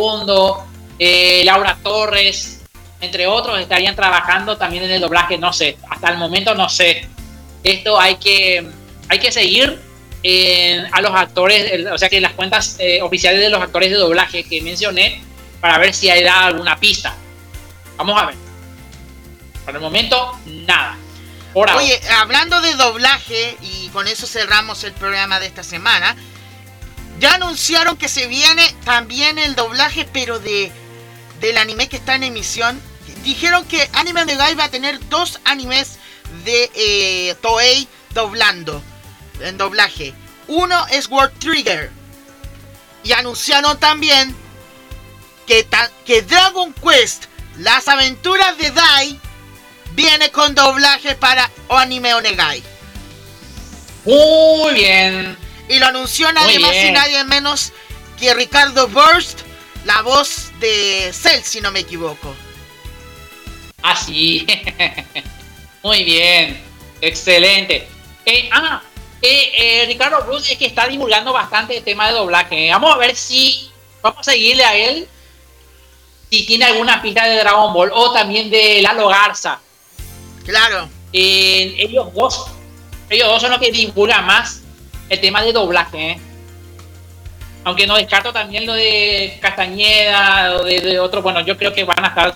eh, Laura Torres, entre otros, estarían trabajando también en el doblaje. No sé, hasta el momento no sé. Esto hay que, hay que seguir eh, a los actores, o sea que las cuentas eh, oficiales de los actores de doblaje que mencioné, para ver si hay da alguna pista. Vamos a ver. Por el momento, nada. Oye, hablando de doblaje, y con eso cerramos el programa de esta semana, ya anunciaron que se viene también el doblaje, pero de del anime que está en emisión. Dijeron que Anime Negai va a tener dos animes de eh, Toei doblando, en doblaje. Uno es World Trigger. Y anunciaron también que, que Dragon Quest, las aventuras de Dai, viene con doblaje para Anime Onegai. Muy bien. Y lo anunció nadie más y nadie menos que Ricardo Burst, la voz de Cell, si no me equivoco. Así. <laughs> Muy bien. Excelente. Eh, ah, eh, eh, Ricardo Bruce es que está divulgando bastante el tema de doblaje. Vamos a ver si vamos a seguirle a él. Si tiene alguna pista de Dragon Ball o también de Lalo Garza. Claro. Eh, ellos dos. Ellos dos son los que divulgan más el tema de doblaje. ¿eh? Aunque no descarto también lo de Castañeda o de, de otro. Bueno, yo creo que van a estar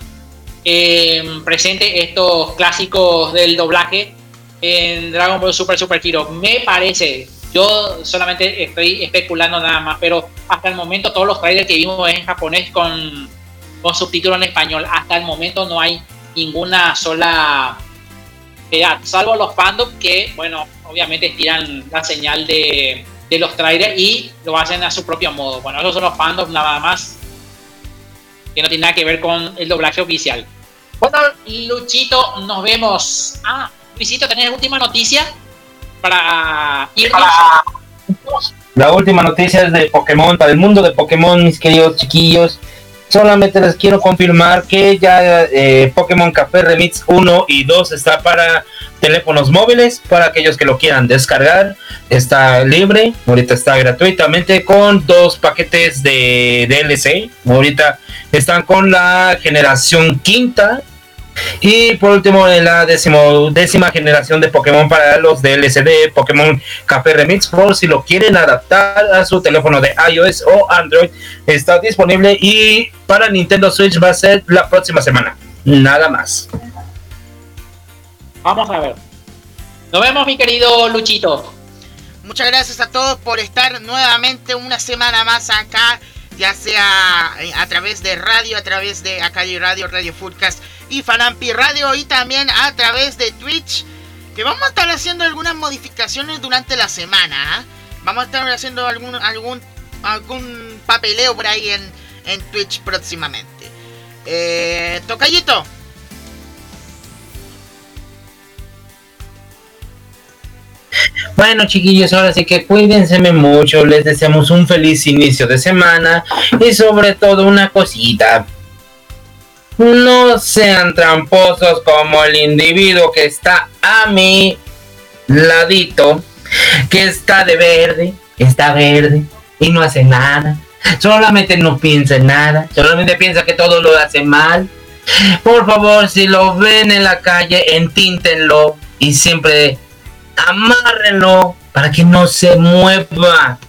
eh, presentes estos clásicos del doblaje en Dragon Ball Super Super Hero. Me parece. Yo solamente estoy especulando nada más, pero hasta el momento todos los trailers que vimos en japonés con, con subtítulo en español. Hasta el momento no hay ninguna sola edad, salvo los fandom que, bueno, obviamente tiran la señal de, de los trailers y lo hacen a su propio modo. Bueno, esos son los fandoms nada más que no tiene nada que ver con el doblaje oficial. Bueno, Luchito, nos vemos. Ah, Luisito, ¿tenés última noticia para irnos? La última noticia es de Pokémon, para el mundo de Pokémon, mis queridos chiquillos. Solamente les quiero confirmar que ya eh, Pokémon Café Remix 1 y 2 está para teléfonos móviles, para aquellos que lo quieran descargar. Está libre, ahorita está gratuitamente con dos paquetes de DLC. Ahorita están con la generación quinta y por último, en la décimo, décima generación de Pokémon para los DLC de Pokémon Café Remix, por si lo quieren adaptar a su teléfono de iOS o Android, está disponible y para Nintendo Switch va a ser la próxima semana. Nada más. Vamos a ver. Nos vemos, mi querido Luchito. Muchas gracias a todos por estar nuevamente una semana más acá, ya sea eh, a través de radio, a través de Acali Radio, Radio Foodcast y Fanampi Radio y también a través de Twitch, que vamos a estar haciendo algunas modificaciones durante la semana. ¿ah? Vamos a estar haciendo algún algún algún papeleo por en Twitch próximamente. Eh, Tocayito, Bueno, chiquillos, ahora sí que cuídense mucho. Les deseamos un feliz inicio de semana y sobre todo una cosita. No sean tramposos como el individuo que está a mi ladito, que está de verde, está verde y no hace nada. Solamente no piensa en nada, solamente piensa que todo lo hace mal. Por favor, si lo ven en la calle, entíntenlo y siempre amárrenlo para que no se mueva.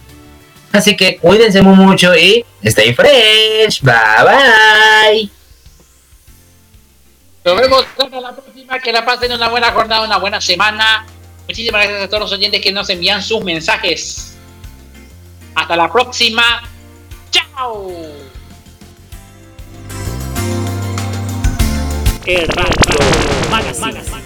Así que cuídense muy mucho y stay fresh. Bye bye. Nos vemos hasta la próxima. Que la pasen una buena jornada, una buena semana. Muchísimas gracias a todos los oyentes que nos envían sus mensajes. Hasta la próxima. Chao. El Radio Magazine.